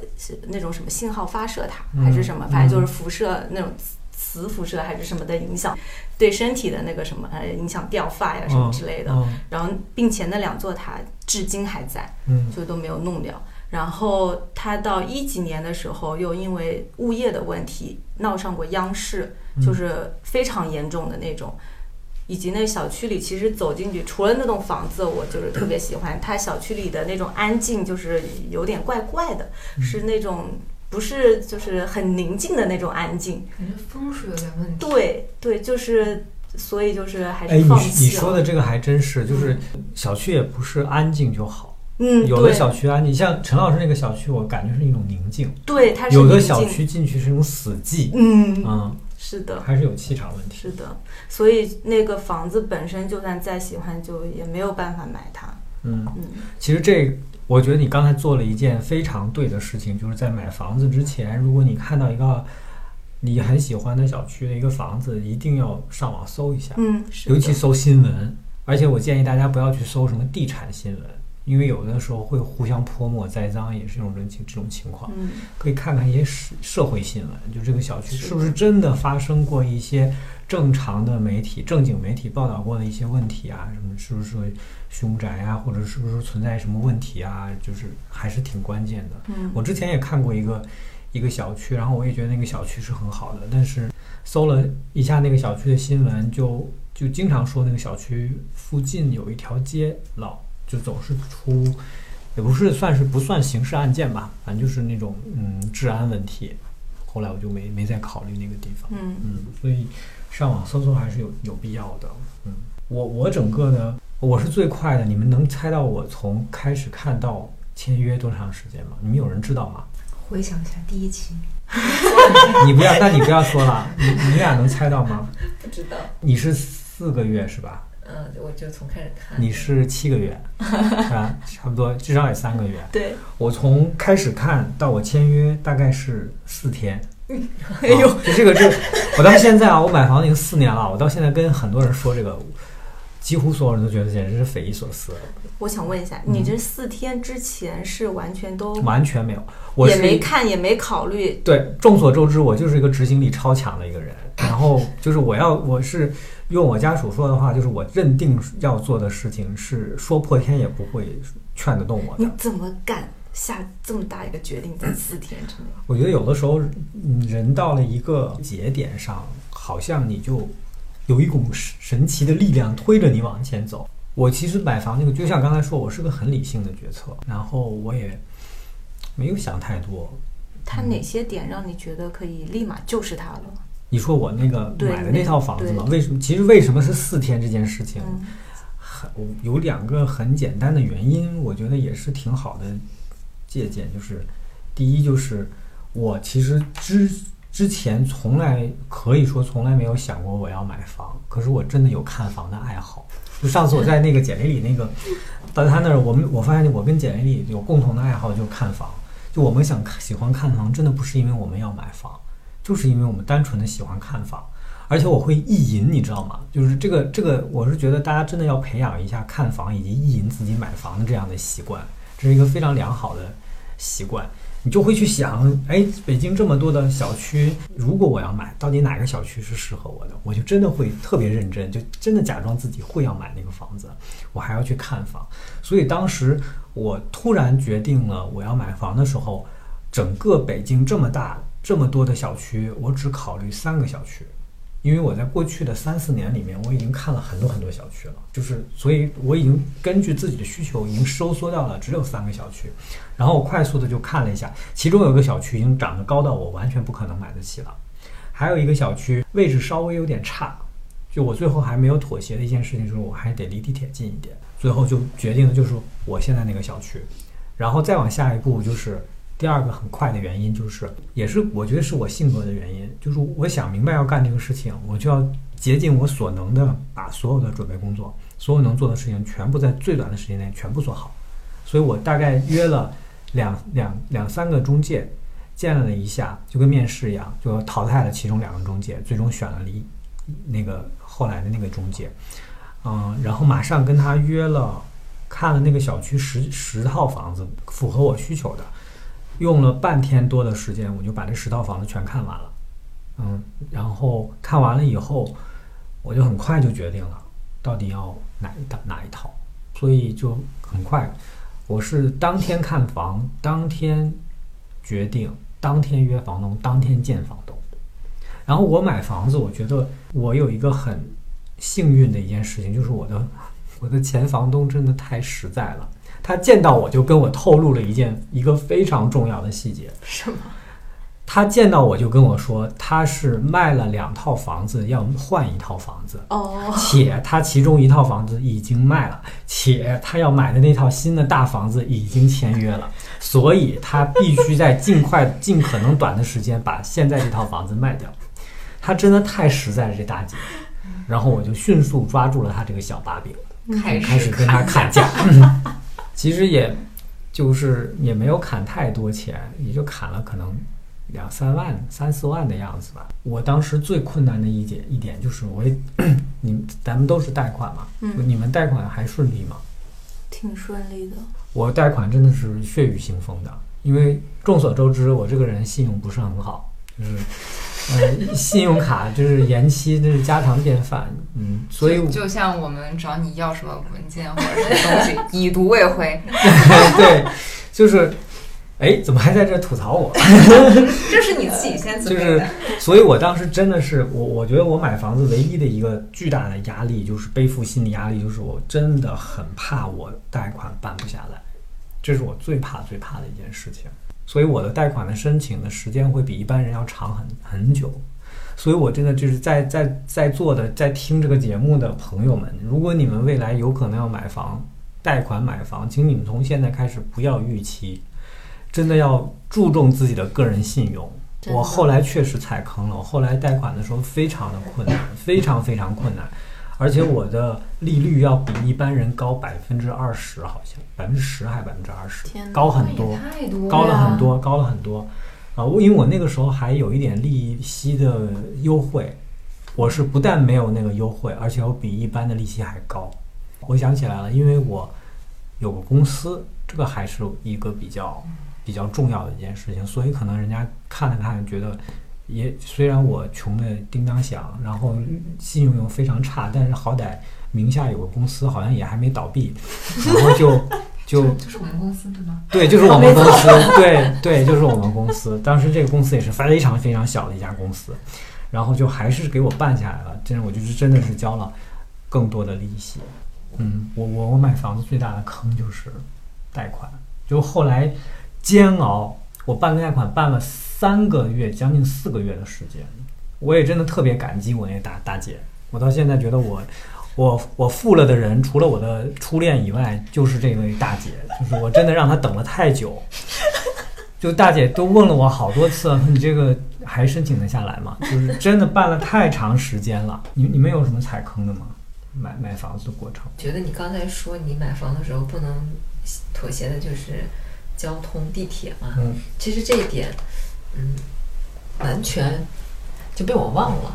[SPEAKER 2] 那种什么信号发射塔还是什么，反正就是辐射那种磁辐射还是什么的影响，对身体的那个什么呃影响掉发呀什么之类的。
[SPEAKER 3] 嗯
[SPEAKER 2] 然后，并且那两座塔至今还在。
[SPEAKER 3] 嗯
[SPEAKER 2] 就都没有弄掉。然后他到一几年的时候，又因为物业的问题闹上过央视，就是非常严重的那种。以及那小区里，其实走进去，除了那栋房子，我就是特别喜欢它小区里的那种安静，就是有点怪怪的，是那种不是就是很宁静的那种安静。
[SPEAKER 1] 感觉风水有点问题。
[SPEAKER 2] 对对，就是所以就是还
[SPEAKER 3] 哎，你
[SPEAKER 2] 是放弃了。
[SPEAKER 3] 你说的这个还真是，就是小区也不是安静就好，
[SPEAKER 2] 嗯，
[SPEAKER 3] 有的小区啊，你，像陈老师那个小区，我感觉是一种宁静；
[SPEAKER 2] 对它是
[SPEAKER 3] 有的小区进去是一种死寂，
[SPEAKER 2] 嗯，
[SPEAKER 3] 嗯，
[SPEAKER 2] 是的。
[SPEAKER 3] 还是有气场问题。
[SPEAKER 2] 是的，所以那个房子本身就算再喜欢，就也没有办法买它。
[SPEAKER 3] 嗯，
[SPEAKER 2] 嗯
[SPEAKER 3] 其实这，我觉得你刚才做了一件非常对的事情，就是在买房子之前，如果你看到一个你很喜欢的小区的一个房子，一定要上网搜一下，
[SPEAKER 2] 嗯，是
[SPEAKER 3] 尤其搜新闻。而且我建议大家不要去搜什么地产新闻，因为有的时候会互相泼墨栽赃，也是一种人情这种情况。
[SPEAKER 2] 嗯
[SPEAKER 3] 可以看看一些社社会新闻，就这个小区
[SPEAKER 2] 是
[SPEAKER 3] 是不是真的发生过一些正常的媒体、正经媒体报道过的一些问题啊？什么是不是凶宅啊，或者是不是存在什么问题啊？就是还是挺关键的。
[SPEAKER 2] 嗯
[SPEAKER 3] 我之前也看过一个一个小区，然后我也觉得那个小区是很好的，但是搜了一下那个小区的新闻，就就经常说那个小区附近有一条街老就总是出，也不是算是不算刑事案件吧，反正就是那种嗯治安问题。后来我就没没再考虑那个地方。
[SPEAKER 2] 嗯
[SPEAKER 3] 嗯，所以上网搜搜还是有有必要的。嗯，我我整个呢，我是最快的。你们能猜到我从开始看到签约多长时间吗？你们有人知道吗？
[SPEAKER 1] 回想一下第一期，<laughs>
[SPEAKER 3] 你不要，那你不要说了。你你俩能猜到吗？
[SPEAKER 1] 不知道。
[SPEAKER 3] 你是四个月是吧？
[SPEAKER 1] 嗯，我就从开始看。
[SPEAKER 3] 你是七个月，<laughs> 啊，差不多，至少也三个月。
[SPEAKER 2] 对，
[SPEAKER 3] 我从开始看到我签约大概是四天。<laughs>
[SPEAKER 2] 哎呦
[SPEAKER 3] 这个这个，我到现在啊，我买房已经四年了，我到现在跟很多人说这个，几乎所有人都觉得简直是匪夷所思，
[SPEAKER 2] 我想问一下，
[SPEAKER 3] 嗯
[SPEAKER 2] 你这四天之前是完全都
[SPEAKER 3] 完全没有。我
[SPEAKER 2] 也
[SPEAKER 3] 是
[SPEAKER 2] 没看也没考虑，
[SPEAKER 3] 对，众所周知，我就是一个执行力超强的一个人。然后就是我要，我是用我家属说的话，就是我认定要做的事情是说破天也不会劝得动我的。
[SPEAKER 2] 你怎么敢下这么大一个决定在四天之内？
[SPEAKER 3] 我觉得有的时候，嗯人到了一个节点上，好像你就有一股神神奇的力量推着你往前走。我其实买房那个，就像刚才说，我是个很理性的决策，然后我也没有想太多。
[SPEAKER 2] 它哪些点让你觉得可以立马就是它了？
[SPEAKER 3] 你说我那个买的那套房子嘛，为什么？其实为什么是四天这件事情，
[SPEAKER 2] 嗯
[SPEAKER 3] 很有两个很简单的原因，我觉得也是挺好的借鉴。就是第一，就是我其实之之前从来可以说从来没有想过我要买房，可是我真的有看房的爱好。就上次我在那个简历里那个，到他那儿，我们我发现我跟简历里有共同的爱好，就是看房。就我们想看喜欢看房，真的不是因为我们要买房，就是因为我们单纯的喜欢看房。而且我会意淫，你知道吗？就是这个这个，我是觉得大家真的要培养一下看房以及意淫自己买房的这样的习惯，这是一个非常良好的习惯。你就会去想，哎，北京这么多的小区，如果我要买，到底哪个小区是适合我的？我就真的会特别认真，就真的假装自己会要买那个房子，我还要去看房。所以当时我突然决定了我要买房的时候，整个北京这么大，这么多的小区，我只考虑三个小区，因为我在过去的三四年里面，我已经看了很多很多小区了，就是所以我已经根据自己的需求，已经收缩到了只有三个小区。然后我快速的就看了一下，其中有个小区已经长得高到我完全不可能买得起了，还有一个小区位置稍微有点差，就我最后还没有妥协的一件事情就是我还得离地铁近一点，最后就决定的就是我现在那个小区，然后再往下一步就是第二个很快的原因就是也是我觉得是我性格的原因，就是我想明白要干这个事情，我就要竭尽我所能的把所有的准备工作，所有能做的事情全部在最短的时间内全部做好，所以我大概约了。两两两三个中介见了一下，就跟面试一样，就淘汰了其中两个中介，最终选了离那个后来的那个中介，嗯，然后马上跟他约了，看了那个小区十十套房子，符合我需求的，用了半天多的时间，我就把这十套房子全看完了，嗯，然后看完了以后，我就很快就决定了，到底要哪一哪一套，所以就很快。我是当天看房，当天决定，当天约房东，当天见房东。然后我买房子，我觉得我有一个很幸运的一件事情，就是我的 <laughs> 我的前房东真的太实在了。他见到我就跟我透露了一件一个非常重要的细节。
[SPEAKER 2] 什么？
[SPEAKER 3] 他见到我就跟我说，他是卖了两套房子，要换一套房子。
[SPEAKER 2] 哦，
[SPEAKER 3] 且他其中一套房子已经卖了，且他要买的那套新的大房子已经签约了，所以他必须在尽快、尽可能短的时间把现在这套房子卖掉。他真的太实在了，这大姐。然后我就迅速抓住了他这个小把柄，
[SPEAKER 4] 开
[SPEAKER 3] 开始跟他砍价。其实也就是也没有砍太多钱，也就砍了可能。两三万、三四万的样子吧。我当时最困难的一点一点就是，我也，<clears throat> 你咱们都是贷款嘛，
[SPEAKER 2] 嗯，
[SPEAKER 3] 你们贷款还顺利吗？
[SPEAKER 2] 挺顺利的。
[SPEAKER 3] 我贷款真的是血雨腥风的，因为众所周知，我这个人信用不是很好，就是，呃，信用卡就是延期，这是家常便饭，嗯，所以
[SPEAKER 4] 就像我们找你要什么文件或者什么东西，已读未回，<laughs>
[SPEAKER 3] 对，就是。哎，怎么还在这吐槽我？<laughs>
[SPEAKER 4] 这是你自己先
[SPEAKER 3] 就是，所以我当时真的是我，我觉得我买房子唯一的一个巨大的压力就是背负心理压力，就是我真的很怕我贷款办不下来，这是我最怕最怕的一件事情。所以我的贷款的申请的时间会比一般人要长很很久。所以我真的就是在在在座的在听这个节目的朋友们，如果你们未来有可能要买房，贷款买房，请你们从现在开始不要预期。真的要注重自己的个人信用。我后来确实踩坑了，我后来贷款的时候非常的困难，非常非常困难，而且我的利率要比一般人高百分之二十，好像百分之十还百分之二十，高很多，高了很多，高了很多。啊，我因为我那个时候还有一点利息的优惠，我是不但没有那个优惠，而且我比一般的利息还高。我想起来了，因为我有个公司，这个还是一个比较。比较重要的一件事情，所以可能人家看了看，觉得也虽然我穷的叮当响，然后信用又非常差，但是好歹名下有个公司，好像也还没倒闭，然后就 <laughs> 就
[SPEAKER 4] 就是我们公司对吗？
[SPEAKER 3] 对，就是我们公司，对对，就是我们公司。当时这个公司也是非常非常小的一家公司，然后就还是给我办下来了。真的，我就是真的是交了更多的利息。嗯，我我我买房子最大的坑就是贷款，就后来。煎熬，我办贷款办了三个月，将近四个月的时间，我也真的特别感激我那大大姐。我到现在觉得我，我我负了的人，除了我的初恋以外，就是这位大姐。就是我真的让她等了太久，就大姐都问了我好多次了，你这个还申请得下来吗？就是真的办了太长时间了。你你们有什么踩坑的吗？买买房子的过程？
[SPEAKER 1] 觉得你刚才说你买房的时候不能妥协的就是。交通地铁嘛，嗯其实这一点，嗯，完全就被我忘了，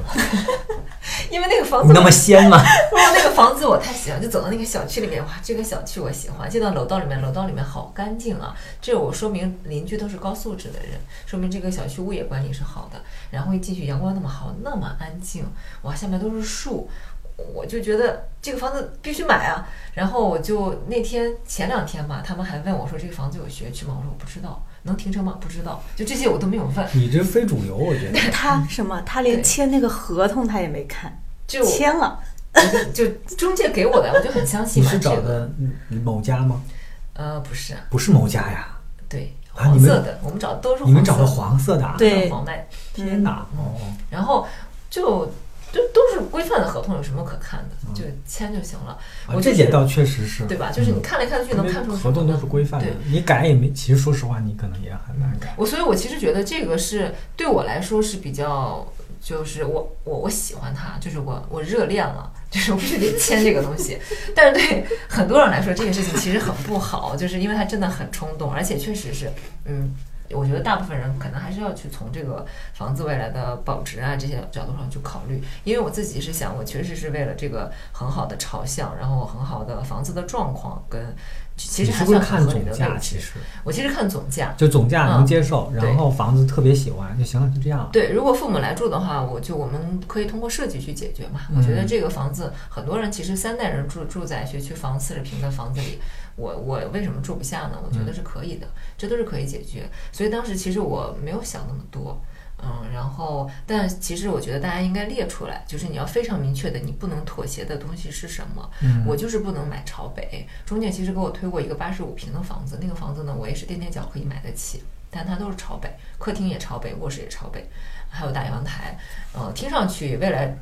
[SPEAKER 1] <laughs> 因为那个房子
[SPEAKER 3] 那么 <laughs> 仙吗？
[SPEAKER 1] 哇，那个房子我太喜欢，就走到那个小区里面，哇，这个小区我喜欢，进到楼道里面，楼道里面好干净啊，这我说明邻居都是高素质的人，说明这个小区物业管理是好的。然后一进去，阳光那么好，那么安静，哇，下面都是树。我就觉得这个房子必须买啊。然后我就那天前两天吧，他们还问我说这个房子有学区吗？我说我不知道，能停车吗？不知道，就这些我都没有问。
[SPEAKER 3] 你这非主流，我觉得。<laughs>
[SPEAKER 2] 他什么？他连签那个合同他也没看，
[SPEAKER 1] 就
[SPEAKER 2] 签了。
[SPEAKER 1] 就中介给我的，我就很相信
[SPEAKER 3] 你是找的嗯某家吗？
[SPEAKER 1] 呃不是，
[SPEAKER 3] 不是某家呀，
[SPEAKER 1] 对，黄色的，我们找的都是黄色
[SPEAKER 3] 你们找的黄色的啊？
[SPEAKER 2] 对
[SPEAKER 1] 黄带，
[SPEAKER 3] 天哪！哦，
[SPEAKER 1] 然后就就都是规范的合同，有什么可看的？
[SPEAKER 3] 嗯
[SPEAKER 1] 就签就行了，
[SPEAKER 3] 啊
[SPEAKER 1] 我就是
[SPEAKER 3] 这点倒确实是，
[SPEAKER 1] 对吧？就是你
[SPEAKER 3] 嗯
[SPEAKER 1] 看来看去能看出
[SPEAKER 3] 合同都是规范的，你改也没，其实说实话，你可能也很难改。
[SPEAKER 1] 我所以，我其实觉得这个是对我来说是比较，就是我我我喜欢他，就是我我热恋了，就是我必须得签这个东西。<laughs> 但是对很多人来说，这个事情其实很不好，就是因为他真的很冲动，而且确实是，嗯。我觉得大部分人可能还是要去从这个房子未来的保值啊这些角度上去考虑，因为我自己是想，我确实是为了这个很好的朝向，然后很好的房子的状况跟其实还
[SPEAKER 3] 是看总价？其实
[SPEAKER 1] 我其实看总价，
[SPEAKER 3] 就总价能
[SPEAKER 1] 嗯
[SPEAKER 3] 接受，
[SPEAKER 1] 对
[SPEAKER 3] 然后房子特别喜欢就行了，就这样。
[SPEAKER 1] 对，如果父母来住的话，我就我们可以通过设计去解决嘛。
[SPEAKER 3] 嗯
[SPEAKER 1] 我觉得这个房子，很多人其实三代人住住在学区房四十平的房子里，我我为什么住不下呢？我觉得是可以的，这都是可以解决。所以当时其实我没有想那么多。嗯，然后，但其实我觉得大家应该列出来，就是你要非常明确的，你不能妥协的东西是什么。
[SPEAKER 3] 嗯
[SPEAKER 1] 我就是不能买朝北。中介其实给我推过一个八十五平的房子，那个房子呢，我也是垫垫脚可以买得起，但它都是朝北，客厅也朝北，卧室也朝北，还有大阳台。呃，听上去未来嗯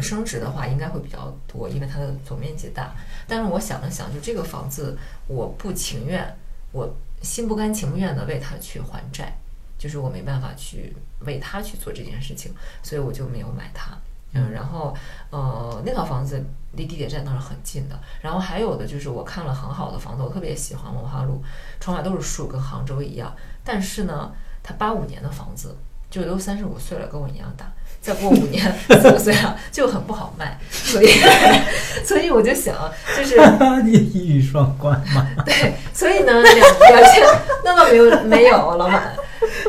[SPEAKER 1] 升值的话应该会比较多，因为它的总面积大。但是我想了想，就这个房子，我不情愿，我心不甘情不愿的为它去还债，就是我没办法去为它去做这件事情，所以我就没有买它。嗯，然后呃，那套房子离地铁站倒是很近的。然后还有的就是我看了很好的房子，我特别喜欢文化路，窗外都是树，跟杭州一样。但是呢，它八五年的房子，就都三十五岁了，跟我一样大。再过五年，四五岁了就很不好卖，所以，<laughs> 所以我就想，就是 <laughs>
[SPEAKER 3] 你一语双关嘛。
[SPEAKER 1] 对，所以呢，两两千那么没有没有，老板，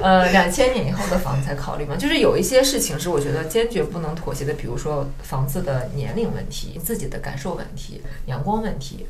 [SPEAKER 1] 呃，两千年以后的房子才考虑嘛。就是有一些事情是我觉得坚决不能妥协的，比如说房子的年龄问题、自己的感受问题、阳光问题。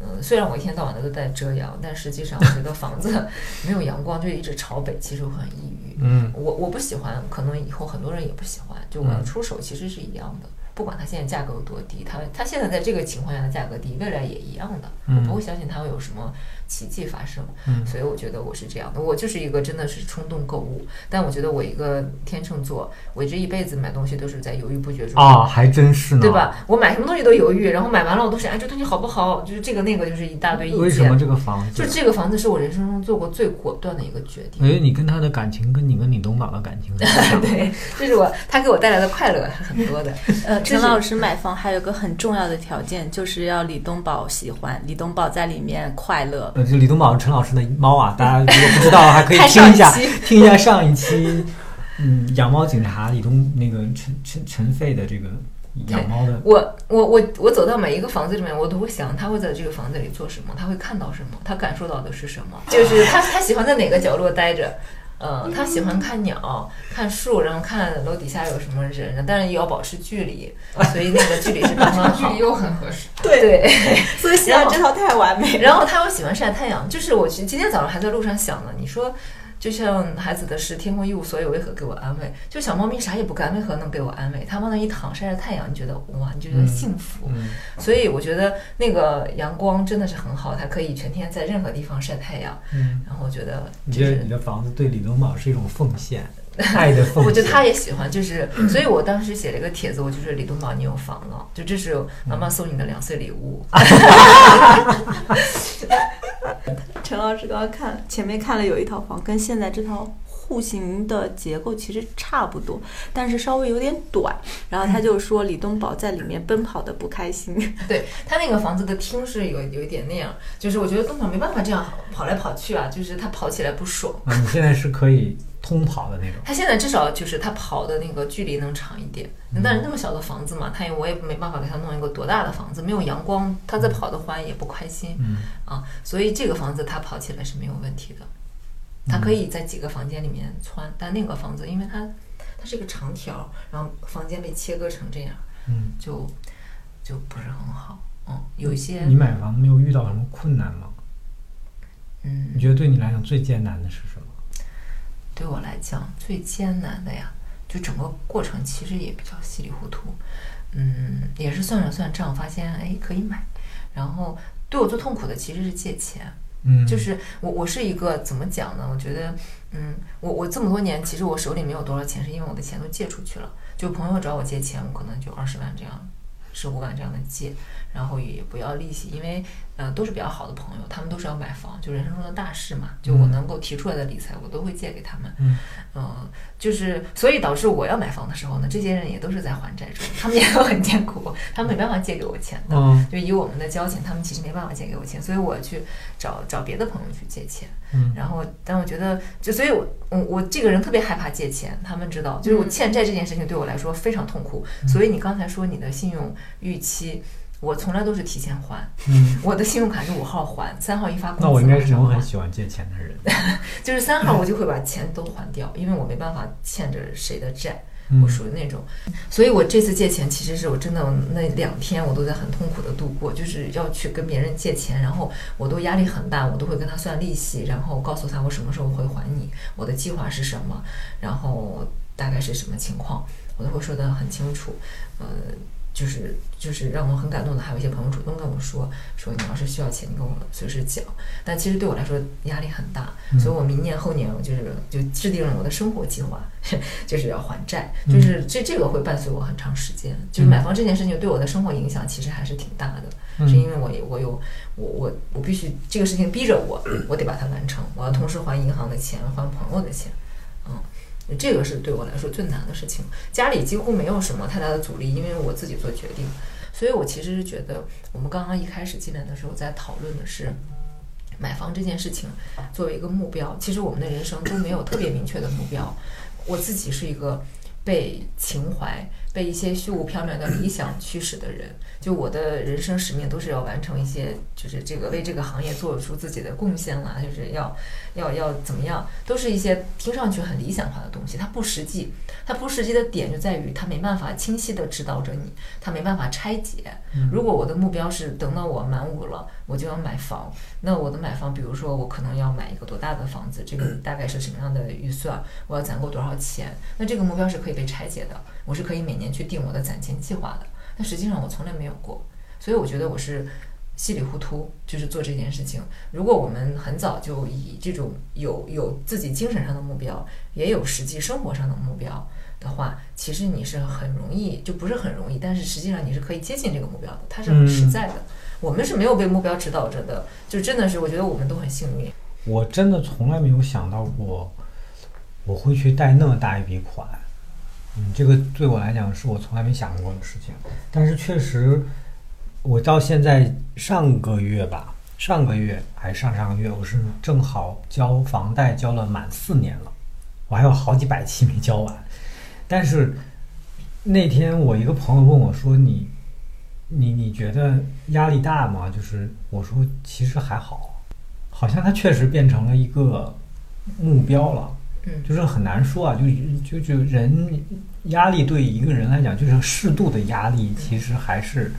[SPEAKER 1] 嗯，虽然我一天到晚的都在遮阳，但实际上我觉得房子 <laughs> 没有阳光就一直朝北，其实我很抑郁。
[SPEAKER 3] 嗯，
[SPEAKER 1] 我我不喜欢，可能以后很多人也不喜欢。就我要
[SPEAKER 3] 嗯
[SPEAKER 1] 出手，其实是一样的，不管它现在价格有多低，它它现在在这个情况下的价格低，未来也一样的。我
[SPEAKER 3] 嗯
[SPEAKER 1] 不会相信它会有什么奇迹发生。
[SPEAKER 3] 嗯
[SPEAKER 1] 所以我觉得我是这样的，我就是一个真的是冲动购物，但我觉得我一个天秤座，我这一辈子买东西都是在犹豫不决中。
[SPEAKER 3] 啊，还真是呢，
[SPEAKER 1] 对？吧？我买什么东西都犹豫，然后买完了我都是哎，这东西好不好？就是这个那个，就是一大堆意见。
[SPEAKER 3] 为什么这个房子？
[SPEAKER 1] 就这个房子是我人生中做过最果断的一个决定。
[SPEAKER 3] 我觉得你跟他的感情跟你跟李东宝的感情。<laughs>
[SPEAKER 1] 对，这是我他给我带来的快乐是很多的。<laughs>
[SPEAKER 2] 呃，陈老师买房还有个很重要的条件，就是要李东宝喜欢，李东宝在里面快乐。
[SPEAKER 3] 呃，就李东宝陈老师的猫啊，大家如果不知道，还可以 <laughs> 听一下
[SPEAKER 1] 一 <laughs>
[SPEAKER 3] 听一下上一期，嗯，养猫警察李东那个陈陈陈飞的这个养猫的，
[SPEAKER 1] 我我我我走到每一个房子里面，我都会想他会在这个房子里做什么，他会看到什么，他感受到的是什么，就是他他喜欢在哪个角落待着。呃，他喜欢看鸟、看树，然后看楼底下有什么人，但是也要保持距离，<laughs> 所以那个距离是刚刚好
[SPEAKER 4] 距离。又很合适。
[SPEAKER 1] 对对，<laughs>
[SPEAKER 2] 所以现在这套太完美了。
[SPEAKER 1] 然后他又喜欢晒太阳，就是我今今天早上还在路上想呢，你说。就像孩子的事“天空一无所有，为何给我安慰？”就小猫咪啥也不干，为何能给我安慰？它往那一躺，晒晒太阳，你觉得哇，你就觉得幸福。
[SPEAKER 3] 嗯，
[SPEAKER 1] 所以我觉得那个阳光真的是很好，它可以全天在任何地方晒太阳。
[SPEAKER 3] 嗯，
[SPEAKER 1] 然后我觉得
[SPEAKER 3] 你
[SPEAKER 1] 就是
[SPEAKER 3] 觉得你的房子对李东宝是一种奉献，爱的奉献。
[SPEAKER 1] 我觉得他也喜欢，就是，所以我当时写了一个帖子，我就是李东宝你有房了，就这是妈妈送你的两岁礼物。<laughs>
[SPEAKER 2] 陈老师刚刚看前面看了有一套房，跟现在这套户型的结构其实差不多，但是稍微有点短。然后他就说李东宝在里面奔跑的不开心。<laughs>
[SPEAKER 1] 对他那个房子的厅是有有一点那样，就是我觉得东宝没办法这样跑来跑去啊，就是他跑起来不爽。
[SPEAKER 3] 啊，你现在是可以通跑的那种。
[SPEAKER 1] 他现在至少就是他跑的那个距离能长一点，但是那么小的房子嘛，他也我也没办法给他弄一个多大的房子，没有阳光，他在跑的欢也不开心。
[SPEAKER 3] 嗯
[SPEAKER 1] 啊，所以这个房子他跑起来是没有问题的，他可以在几个房间里面窜，但那个房子因为它它是一个长条，然后房间被切割成这样，
[SPEAKER 3] 嗯，
[SPEAKER 1] 就就不是很好。嗯，有一些
[SPEAKER 3] 你买房没有遇到什么困难吗？
[SPEAKER 1] 嗯
[SPEAKER 3] 你，觉得对你来讲最艰难的是什么？
[SPEAKER 1] 对我来讲最艰难的呀，就整个过程其实也比较稀里糊涂，嗯，也是算了算账，发现哎可以买，然后对我最痛苦的其实是借钱，
[SPEAKER 3] 嗯，
[SPEAKER 1] 就是我我是一个怎么讲呢？我觉得，嗯，我我这么多年，其实我手里没有多少钱，是因为我的钱都借出去了。就朋友找我借钱，我可能就二十万这样，十五万这样的借，然后也不要利息，因为呃都是比较好的朋友，他们都是要买房，就人生中的大事嘛，就我能够提出来的理财，我都会借给他们。
[SPEAKER 3] 嗯
[SPEAKER 1] 呃，就是所以导致我要买房的时候呢，这些人也都是在还债中，他们也都很艰苦，他们没办法借给我钱的。
[SPEAKER 3] 嗯
[SPEAKER 1] 就以我们的交情，他们其实没办法借给我钱，所以我去找找别的朋友去借钱。
[SPEAKER 3] 嗯
[SPEAKER 1] 然后，但我觉得，就所以我，我我这个人特别害怕借钱，他们知道，就是我
[SPEAKER 2] 嗯
[SPEAKER 1] 欠债这件事情对我来说非常痛苦。所以你刚才说你的信用预期，我从来都是提前还，
[SPEAKER 3] 嗯，<laughs>
[SPEAKER 1] 我的信用卡是五号还，三号一发工资
[SPEAKER 3] 那我应该是那种
[SPEAKER 1] 马上还
[SPEAKER 3] 很喜欢借钱的人。<laughs>
[SPEAKER 1] 就是三号我就会把钱都还掉，因为我没办法欠着谁的债。
[SPEAKER 3] 嗯
[SPEAKER 1] 我属于那种，所以我这次借钱，其实是我真的那两天我都在很痛苦的度过，就是要去跟别人借钱，然后我都压力很大，我都会跟他算利息，然后告诉他我什么时候会还你，我的计划是什么，然后大概是什么情况，我都会说得很清楚，呃。就是就是让我很感动的，还有一些朋友主动跟我说，说你要是需要钱，你跟我随时讲。但其实对我来说压力很大，
[SPEAKER 3] 嗯
[SPEAKER 1] 所以我明年后年我就是就制定了我的生活计划，<laughs> 就是要还债，
[SPEAKER 3] 嗯
[SPEAKER 1] 就是这这个会伴随我很长时间。就是买房这件事情对我的生活影响其实还是挺大的，
[SPEAKER 3] 嗯
[SPEAKER 1] 是因为我我有我我我必须这个事情逼着我，我得把它完成，我要同时还银行的钱，还朋友的钱，嗯。这个是对我来说最难的事情，家里几乎没有什么太大的阻力，因为我自己做决定，所以我其实是觉得，我们刚刚一开始进来的时候在讨论的是买房这件事情作为一个目标，其实我们的人生都没有特别明确的目标。我自己是一个被情怀、被一些虚无缥缈的理想驱使的人，就我的人生使命都是要完成一些，就是这个为这个行业做出自己的贡献啦，就是要要要怎么样，都是一些听上去很理想化的东西，它不实际。它不实际的点就在于它没办法清晰的指导着你，它没办法拆解。如果我的目标是等到我满五了，我就要买房，那我的买房，比如说我可能要买一个多大的房子，这个 <clears throat> 大概是什么样的预算，我要攒够多少钱，那这个目标是可以被拆解的，我是可以每年去定我的攒钱计划的。但实际上我从来没有过，所以我觉得我是稀里糊涂，就是做这件事情。如果我们很早就以这种有有自己精神上的目标，也有实际生活上的目标的话，其实你是很容易，就不是很容易，但是实际上你是可以接近这个目标的，它是很实在的。我们是没有被目标指导着的，就真的是我觉得我们都很幸运。
[SPEAKER 3] 我真的从来没有想到过我会去贷那么大一笔款，嗯，这个对我来讲是我从来没想过的事情。但是确实，我到现在上个月吧，上个月还是上上个月，我是正好交房贷交了满四年了，我还有好几百期没交完。但是那天我一个朋友问我说：“你你你觉得压力大吗？”就是我说其实还好，好像它确实变成了一个目标了。
[SPEAKER 1] 嗯
[SPEAKER 3] 就是很难说啊，就就就人压力对一个人来讲，就是适度的压力，其实还是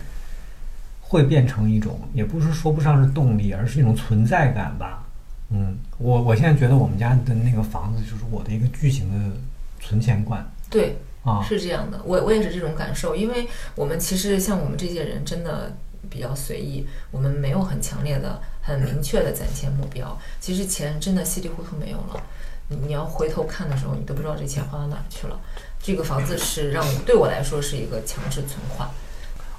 [SPEAKER 3] 会变成一种，也不是说不上是动力，而是一种存在感吧。嗯，我我现在觉得我们家的那个房子就是我的一个巨型的存钱罐
[SPEAKER 1] 对，
[SPEAKER 3] 啊。
[SPEAKER 1] 是这样的，我我也是这种感受，因为我们其实像我们这些人真的比较随意，我们没有很强烈的、很明确的攒钱目标。其实钱真的稀里糊涂没有了，你你要回头看的时候，你都不知道这钱花到哪儿去了。这个房子是让我对我来说是一个强制存款，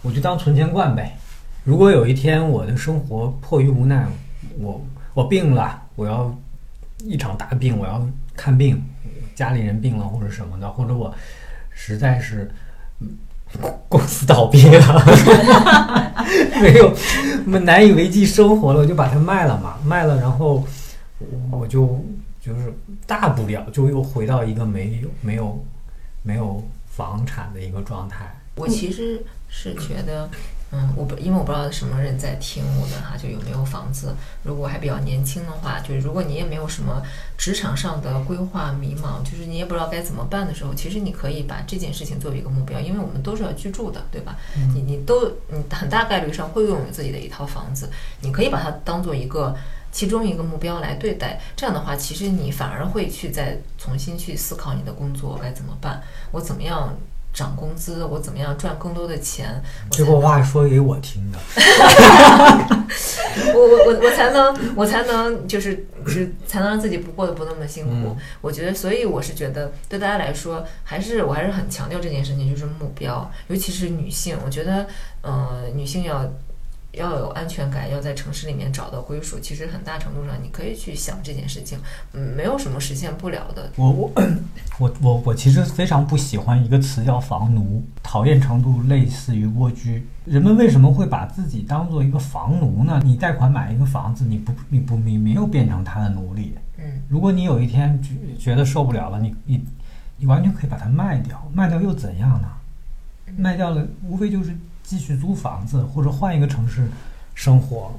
[SPEAKER 3] 我就当存钱罐呗。如果有一天我的生活迫于无奈，我我病了，我要一场大病，我要看病，家里人病了或者什么的，或者我实在是公司倒闭了，<laughs> 没有我难以为继生活了，我就把它卖了嘛，卖了，然后我就就是大不了就又回到一个没有没有没有房产的一个状态。
[SPEAKER 1] 我其实是觉得，嗯，我不，因为我不知道什么人在听我们哈，就有没有房子。如果还比较年轻的话，就是如果你也没有什么职场上的规划迷茫，就是你也不知道该怎么办的时候，其实你可以把这件事情作为一个目标，因为我们都是要居住的，对吧？你你都你很大概率上会拥有自己的一套房子，你可以把它当做一个其中一个目标来对待。这样的话，其实你反而会去再重新去思考你的工作该怎么办，我怎么样涨工资，我怎么样赚更多的钱，我才
[SPEAKER 3] 这个话说给我听的。<laughs>
[SPEAKER 1] 我我我我才能我才能就是就是才能让自己不过得不那么辛苦。
[SPEAKER 3] 嗯
[SPEAKER 1] 我觉得，所以我是觉得对大家来说，还是我还是很强调这件事情，就是目标，尤其是女性，我觉得呃女性要。要有安全感，要在城市里面找到归属。其实很大程度上，你可以去想这件事情，嗯，没有什么实现不了的。
[SPEAKER 3] 我我我我我其实非常不喜欢一个词叫房奴，讨厌程度类似于蜗居。人们为什么会把自己当做一个房奴呢？你贷款买一个房子，你不你不你没有变成他的奴隶。
[SPEAKER 1] 嗯，
[SPEAKER 3] 如果你有一天觉觉得受不了了，你你你完全可以把它卖掉，卖掉又怎样呢？卖掉了，无非就是继续租房子或者换一个城市生活。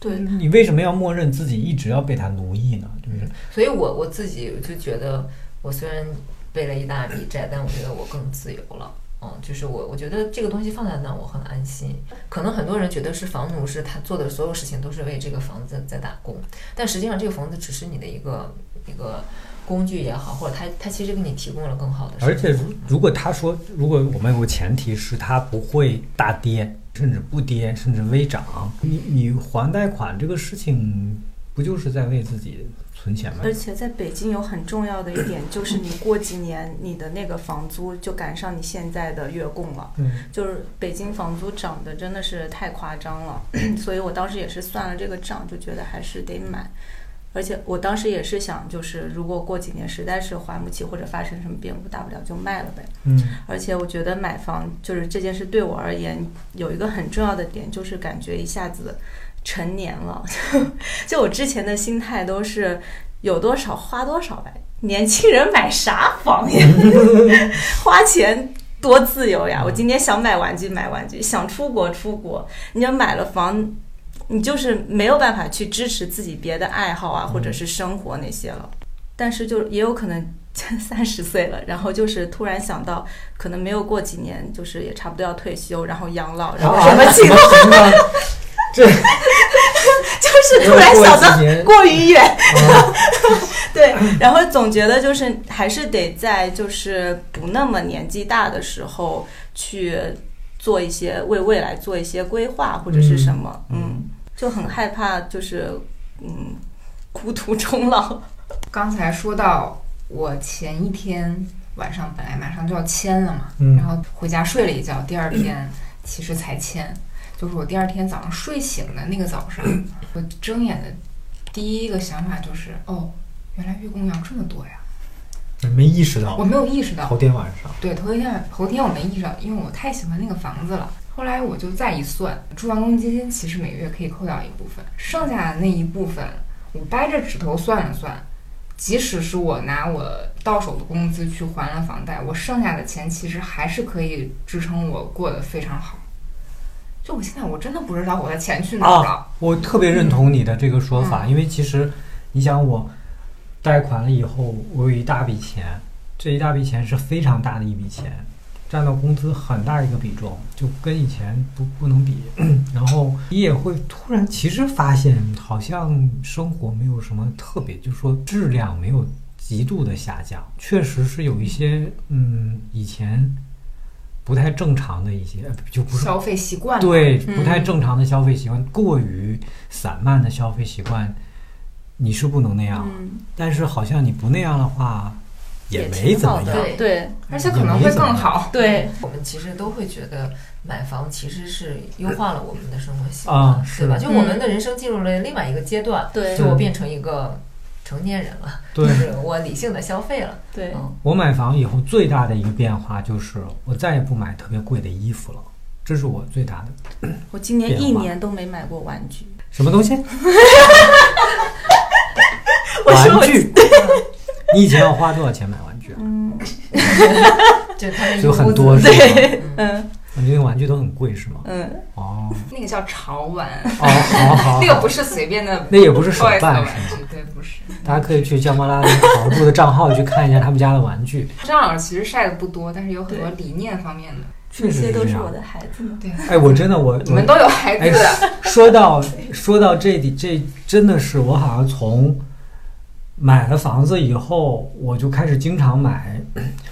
[SPEAKER 2] 对，
[SPEAKER 3] 你为什么要默认自己一直要被他奴役呢？对不对？
[SPEAKER 1] 所以我我自己就觉得，我虽然背了一大笔债，但我觉得我更自由了。嗯，就是我我觉得这个东西放在那，我很安心。可能很多人觉得是房奴，是他做的所有事情都是为这个房子在打工，但实际上这个房子只是你的一个一个工具也好，或者他他其实给你提供了更好的。
[SPEAKER 3] 而且如如果他说，如果我们有个前提是他不会大跌，甚至不跌，甚至微涨，你你还贷款这个事情，不就是在为自己存钱吗？
[SPEAKER 2] 而且在北京有很重要的一点，就是你过几年你的那个房租就赶上你现在的月供了。
[SPEAKER 3] 嗯，
[SPEAKER 2] 就是北京房租涨得真的是太夸张了，<clears throat> 所以我当时也是算了这个账，就觉得还是得买。而且我当时也是想，就是如果过几年实在是还不起或者发生什么变故，大不了就卖了呗。
[SPEAKER 3] 嗯
[SPEAKER 2] 而且我觉得买房就是这件事对我而言有一个很重要的点，就是感觉一下子成年了。<laughs> 就我之前的心态都是有多少花多少呗，年轻人买啥房呀？<laughs> 花钱多自由呀！我今天想买玩具买玩具，想出国出国。你要买了房，你就是没有办法去支持自己别的爱好啊，或者是生活那些了。但是就也有可能 <laughs> 三十岁了，然后就是突然想到，可能没有过几年，就是也差不多要退休，然后养老，然后什么情况？<laughs>
[SPEAKER 3] 这
[SPEAKER 2] 就是突然想到
[SPEAKER 3] 过
[SPEAKER 2] 于远。
[SPEAKER 3] 啊 <laughs>
[SPEAKER 2] 对，然后总觉得就是还是得在就是不那么年纪大的时候去做一些为未来做一些规划或者是什么，
[SPEAKER 3] 嗯
[SPEAKER 2] 嗯，就很害怕就是嗯孤独终老。
[SPEAKER 4] 刚才说到我前一天晚上本来马上就要签了嘛，
[SPEAKER 3] 嗯
[SPEAKER 4] 然后回家睡了一觉，第二天其实才签。就是我第二天早上睡醒的那个早上，<clears throat> 我睁眼的第一个想法就是，哦，原来月供要这么多呀！
[SPEAKER 3] 没意识到
[SPEAKER 4] 我，没有意识到
[SPEAKER 3] 头，天晚上，
[SPEAKER 4] 对，头一天头天我没意识到，因为我太喜欢那个房子了。后来我就再一算，住房公积金其实每个月可以扣掉一部分，剩下的那一部分，我掰着指头算了算，即使是我拿我到手的工资去还了房贷，我剩下的钱其实还是可以支撑我过得非常好。就我现在我真的不知道我的钱去哪儿了。
[SPEAKER 3] 啊，我特别认同你的这个说法，因为其实你想，我贷款了以后，我有一大笔钱，这一大笔钱是非常大的一笔钱，占到工资很大一个比重，就跟以前不不能比。<clears throat> 然后你也会突然其实发现，好像生活没有什么特别，就是说质量没有极度的下降，确实是有一些嗯以前不太正常的一些，呃就不是
[SPEAKER 4] 消费习惯
[SPEAKER 3] 对，
[SPEAKER 4] 嗯
[SPEAKER 3] 不太正常的消费习惯，过于散漫的消费习惯，你是不能那样。但是好像你不那样的话，也
[SPEAKER 2] 也
[SPEAKER 3] 没怎么样。
[SPEAKER 1] 对
[SPEAKER 2] 对
[SPEAKER 4] 而且可能会更好。
[SPEAKER 2] 对，
[SPEAKER 1] 我们其实都会觉得买房其实是优化了我们的生活习惯，
[SPEAKER 3] 啊
[SPEAKER 1] 对吧？就我们的人生进入了另外一个阶段，
[SPEAKER 2] 对
[SPEAKER 1] 就我变成一个成年人了，
[SPEAKER 3] 对
[SPEAKER 1] 就是我理性的消费了，
[SPEAKER 2] 对，
[SPEAKER 1] 嗯，
[SPEAKER 3] 我买房以后最大的一个变化就是，我再也不买特别贵的衣服了，这是我最大的 <clears throat>
[SPEAKER 2] 我今年一年都没买过玩具。
[SPEAKER 3] 什么东西？<laughs> 玩具。<laughs> <laughs> 你以前要花多少钱买玩具啊？
[SPEAKER 2] 嗯，<laughs>
[SPEAKER 1] 就他们
[SPEAKER 3] 就很多是吧？
[SPEAKER 2] 对，嗯，
[SPEAKER 3] 你这个玩具都很贵是吗？
[SPEAKER 2] 嗯，
[SPEAKER 3] 哦
[SPEAKER 4] 那个叫潮玩，
[SPEAKER 3] 哦，好好，<laughs>
[SPEAKER 4] 那个不是随便的 <laughs>
[SPEAKER 3] 那也不是手办是吗？
[SPEAKER 4] 具，对，不是。
[SPEAKER 3] 大家可以去姜巴拉的好住的账号去看一下他们家的玩具，
[SPEAKER 4] 张老师其实晒的不多，但是有很多理念方面的。
[SPEAKER 3] 确
[SPEAKER 2] 这
[SPEAKER 3] 实是这样
[SPEAKER 2] 些都是我。的孩子们。
[SPEAKER 4] 对，
[SPEAKER 3] 哎，我真的我我
[SPEAKER 4] 你们都有孩
[SPEAKER 3] 哎
[SPEAKER 4] 子的，，
[SPEAKER 3] 说到说到这里，这真的是我好像从买了房子以后，我就开始经常买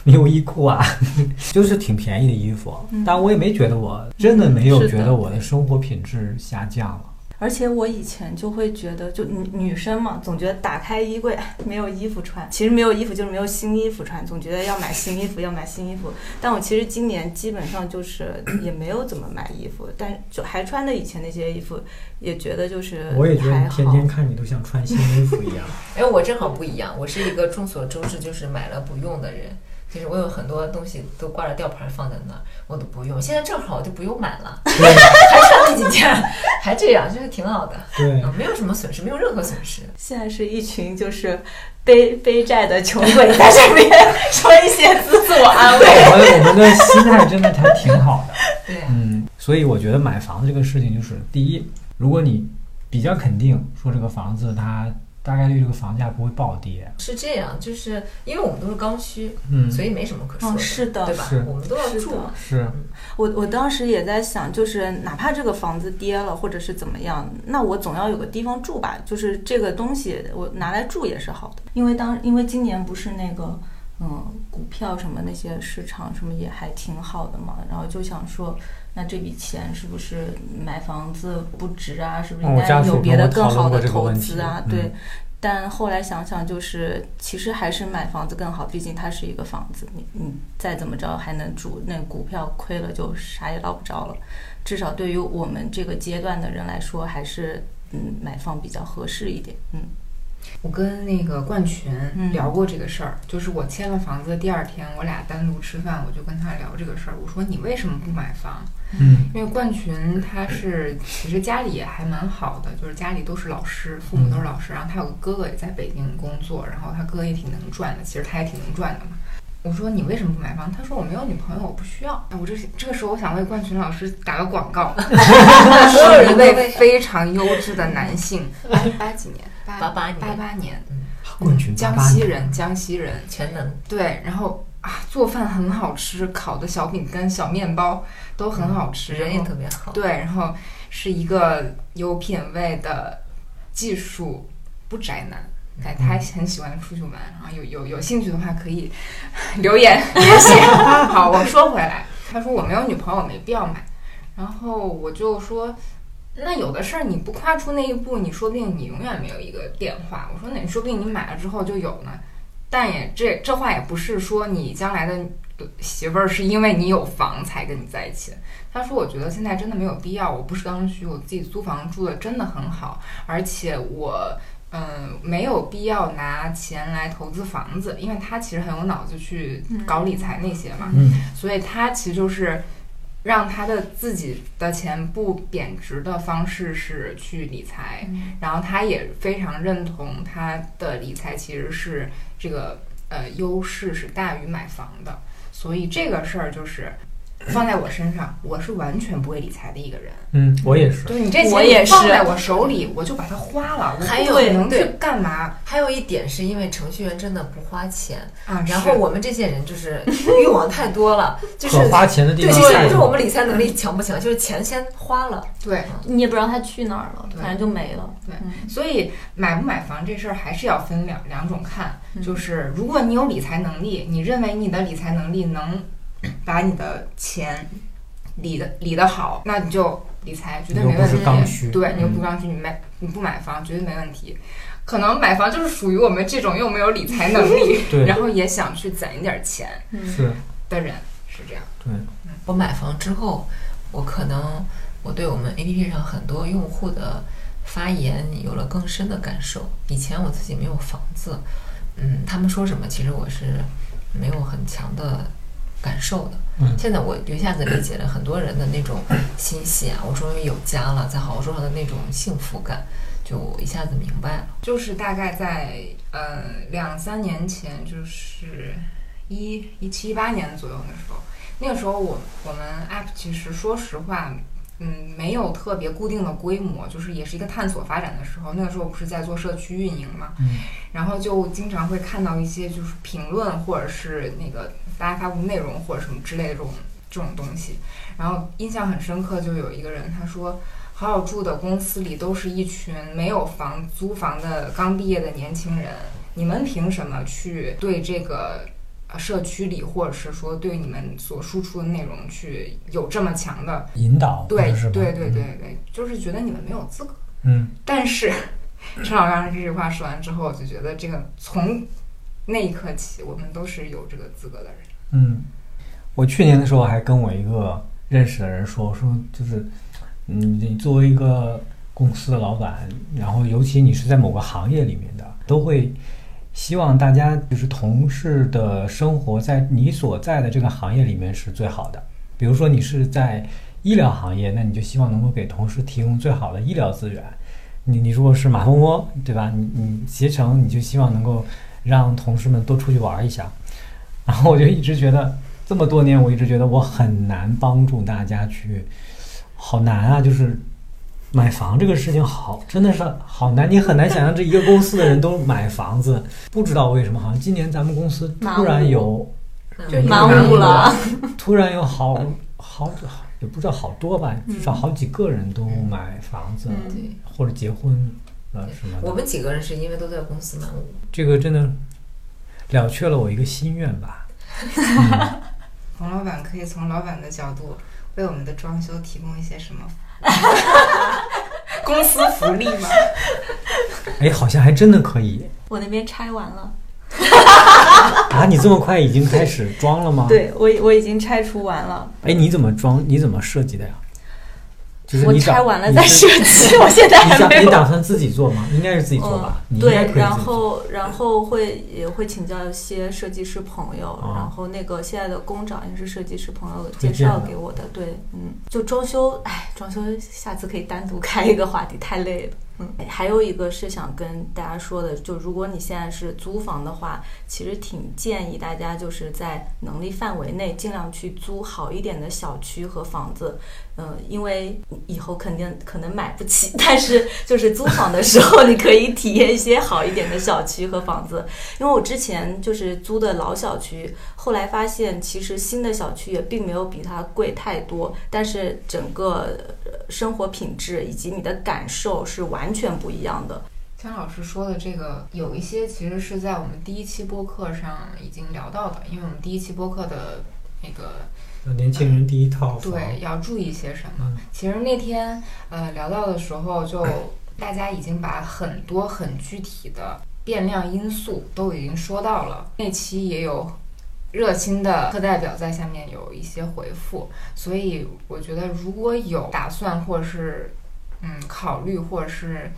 [SPEAKER 3] 优衣库啊，<laughs> 就是挺便宜的衣服，
[SPEAKER 2] 嗯
[SPEAKER 3] 但我也没觉得我真的没有觉得我的生活品质下降了。
[SPEAKER 2] 而且我以前就会觉得，就女女生嘛，总觉得打开衣柜哎没有衣服穿，其实没有衣服就是没有新衣服穿，总觉得要买新衣服，要买新衣服。但我其实今年基本上就是也没有怎么买衣服，但就还穿的以前那些衣服，也觉得就是
[SPEAKER 3] 我也觉得
[SPEAKER 2] 还好。
[SPEAKER 3] 天天看你都像穿新衣服一样。<laughs>
[SPEAKER 1] 哎，我正好不一样，我是一个众所周知就是买了不用的人。就是我有很多东西都挂着吊牌放在那儿，我都不用。现在正好我就不用买了，
[SPEAKER 3] 对 <laughs>
[SPEAKER 1] 还穿那几件，还这样，就是挺好的，
[SPEAKER 3] 对，
[SPEAKER 1] 嗯，没有什么损失，没有任何损失。
[SPEAKER 2] 现在是一群就是背背债的穷鬼在这边说一些自自我安慰。
[SPEAKER 3] 我们我们的心态真的还挺好的。<laughs>
[SPEAKER 1] 对啊，
[SPEAKER 3] 嗯，所以我觉得买房子这个事情，就是第一，如果你比较肯定说这个房子它大概率这个房价不会暴跌，
[SPEAKER 1] 是这样，就是因为我们都是刚需，
[SPEAKER 3] 嗯，
[SPEAKER 1] 所以没什么可说
[SPEAKER 2] 嗯
[SPEAKER 1] 的，
[SPEAKER 2] 是的
[SPEAKER 1] 对吧
[SPEAKER 3] 是？
[SPEAKER 1] 我们都要住嘛。
[SPEAKER 3] 是
[SPEAKER 2] 我我当时也在想，就是哪怕这个房子跌了，或者是怎么样，那我总要有个地方住吧。就是这个东西我拿来住也是好的，因为当因为今年不是那个嗯股票什么那些市场什么也还挺好的嘛，然后就想说，那这笔钱是不是买房子不值啊？是不是应该有别的更好的投资啊？
[SPEAKER 3] 嗯
[SPEAKER 2] 对。但后来想想，就是其实还是买房子更好，毕竟它是一个房子，你你再怎么着还能住，那股票亏了就啥也捞不着了。至少对于我们这个阶段的人来说，还是嗯买房比较合适一点。嗯
[SPEAKER 4] 我跟那个冠群
[SPEAKER 2] 嗯
[SPEAKER 4] 聊过这个事儿，就是我签了房子的第二天，我俩单独吃饭，我就跟他聊这个事儿。我说你为什么不买房？
[SPEAKER 3] 嗯
[SPEAKER 4] 因为冠群他是其实家里也还蛮好的，就是家里都是老师，父母都是老师，然后他有个哥哥也在北京工作，然后他哥也挺能赚的，其实他也挺能赚的嘛。我说你为什么不买房？他说我没有女朋友，我不需要。哎，我这这个时候我想为冠群老师打个广告，<laughs>
[SPEAKER 1] 所有
[SPEAKER 4] 是一位
[SPEAKER 1] 人都为
[SPEAKER 4] 非常优质的男性，八几年，八
[SPEAKER 1] 八八年
[SPEAKER 4] 八八年，
[SPEAKER 3] 冠军
[SPEAKER 4] 江西人，江西人，
[SPEAKER 1] 全能，
[SPEAKER 4] 对，然后啊，做饭很好吃，烤的小饼干、小面包都很好吃，
[SPEAKER 1] 人也特别好。
[SPEAKER 4] 对，然后是一个有品位的技术不宅男。哎，他很喜欢出去玩，然后有有有兴趣的话可以 <laughs> 留言联系。<laughs> 好，我说回来，他说我没有女朋友，没必要买。然后我就说，那有的事儿你不跨出那一步，你说不定你永远没有一个电话。我说那你说不定你买了之后就有呢。但也这这话也不是说你将来的媳妇儿是因为你有房才跟你在一起。他说：“我觉得现在真的没有必要，我不是刚需，我自己租房住的真的很好，而且我嗯没有必要拿钱来投资房子，因为他其实很有脑子去搞理财那些嘛，
[SPEAKER 3] 嗯
[SPEAKER 4] 所以他其实就是让他的自己的钱不贬值的方式是去理财，然后他也非常认同他的理财其实是这个呃优势是大于买房的，所以这个事儿就是放在我身上，我是完全不会理财的一个人。
[SPEAKER 3] 嗯，我也是。
[SPEAKER 4] 就是你这
[SPEAKER 2] 我也是
[SPEAKER 4] 钱放在我手里，我就把它花了，我
[SPEAKER 1] 还有
[SPEAKER 4] 不可能去干嘛
[SPEAKER 1] 还有一点是因为程序员真的不花钱，
[SPEAKER 4] 啊？
[SPEAKER 1] 然后我们这些人就是 <laughs> 欲望太多了，就是
[SPEAKER 3] 花钱的地
[SPEAKER 1] 对，
[SPEAKER 3] 方
[SPEAKER 1] 其实不是我们理财能力强不强，就是钱先花了。
[SPEAKER 4] 对
[SPEAKER 2] 你也不知道它去哪儿了，反正就没了。
[SPEAKER 4] 对
[SPEAKER 2] 嗯
[SPEAKER 4] 所以买不买房这事儿还是要分两两种看，
[SPEAKER 2] 嗯
[SPEAKER 4] 就是如果你有理财能力，你认为你的理财能力能把你的钱理的理得好，那你就理财绝对没问题。
[SPEAKER 3] 你又不是刚需
[SPEAKER 4] 对，你又
[SPEAKER 3] 嗯
[SPEAKER 4] 不刚需，你买你不买房绝对没问题。可能买房就是属于我们这种又没有理财能力，然后也想去攒一点钱
[SPEAKER 2] 嗯
[SPEAKER 3] 是，
[SPEAKER 4] 的人，是这样。
[SPEAKER 3] 对，
[SPEAKER 1] 我买房之后，我可能我对我们 APP 上很多用户的发言有了更深的感受。以前我自己没有房子，嗯，他们说什么，其实我是没有很强的感受的。
[SPEAKER 3] 嗯
[SPEAKER 1] 现在我一下子理解了很多人的那种欣喜啊，我终于有家了，在好好说话的那种幸福感，就一下子明白了。
[SPEAKER 4] 就是大概在呃两三年前，就是一一七一八年左右的时候，那个时候我我们 app 其实说实话，嗯，没有特别固定的规模，就是也是一个探索发展的时候。那个时候不是在做社区运营嘛，
[SPEAKER 3] 嗯
[SPEAKER 4] 然后就经常会看到一些就是评论或者是那个大家发布内容或者什么之类的这种这种东西。然后印象很深刻，就有一个人他说。好好住的公司里都是一群没有房租房的刚毕业的年轻人，你们凭什么去对这个呃社区里，或者是说对你们所输出的内容去有这么强的
[SPEAKER 3] 引导
[SPEAKER 4] 对
[SPEAKER 3] 是？
[SPEAKER 4] 对对对对，就是觉得你们没有资格。
[SPEAKER 3] 嗯，
[SPEAKER 4] 但是陈老师这句话说完之后，我就觉得这个从那一刻起，我们都是有这个资格的人。
[SPEAKER 3] 嗯，我去年的时候还跟我一个认识的人说，我说就是，嗯，你作为一个公司的老板，然后尤其你是在某个行业里面的，都会希望大家就是同事的生活在你所在的这个行业里面是最好的。比如说你是在医疗行业，那你就希望能够给同事提供最好的医疗资源。你你如果是马蜂窝，对吧？你你携程，你就希望能够让同事们多出去玩一下。<laughs> 然后我就一直觉得，这么多年我一直觉得我很难帮助大家去，好难啊！就是买房这个事情好，真的是好难，你很难想象这一个公司的人都买房子。<laughs> 不知道为什么，好像今年咱们公司突然有，
[SPEAKER 1] 就
[SPEAKER 2] 满
[SPEAKER 1] 屋
[SPEAKER 2] 屋了，
[SPEAKER 3] 突然有 <laughs> 好好好也不知道好多吧，至少好几个人都买房子、或者结婚了什么。
[SPEAKER 1] 我们几个人是因为都在公司满屋，
[SPEAKER 3] 这个真的了却了我一个心愿吧。<laughs> 嗯 <laughs>
[SPEAKER 4] 洪老板可以从老板的角度为我们的装修提供一些什么 <laughs> 公司福利吗？
[SPEAKER 3] 哎，好像还真的可以
[SPEAKER 2] 我那边拆完了，
[SPEAKER 3] 啊！你这么快已经开始装了吗？。
[SPEAKER 2] 对我我已经拆除完了，
[SPEAKER 3] 哎，你怎么装？你怎么设计的呀？就是
[SPEAKER 2] 我拆完了再设计，我现在没有。
[SPEAKER 3] 想你打算自己做吗？应该是自己做吧？
[SPEAKER 2] 嗯，对，然。后然后会也会请教一些设计师朋友，
[SPEAKER 3] 哦
[SPEAKER 2] 然后那个现在的工长也是设计师朋友介绍给我的，对，嗯，就装修，哎，装修下次可以单独开一个话题，太累了。嗯，还有一个是想跟大家说的，就如果你现在是租房的话，其实挺建议大家就是在能力范围内尽量去租好一点的小区和房子，嗯，因为以后肯定可能买不起，<laughs> 但是就是租房的时候，你可以体验一些好一点的小区和房子。因为我之前就是租的老小区，后来发现其实新的小区也并没有比它贵太多，但是整个生活品质以及你的感受是完全不一样的。
[SPEAKER 4] 姜老师说的这个，有一些其实是在我们第一期播客上已经聊到的，因为我们第一期播客的那个
[SPEAKER 3] 年轻人第一套房，
[SPEAKER 4] 对要注意些什么。
[SPEAKER 3] 嗯
[SPEAKER 4] 其实那天呃聊到的时候，就 <coughs> 大家已经把很多很具体的变量因素都已经说到了。那期也有热心的课代表在下面有一些回复，所以我觉得如果有打算或者是嗯考虑，或者是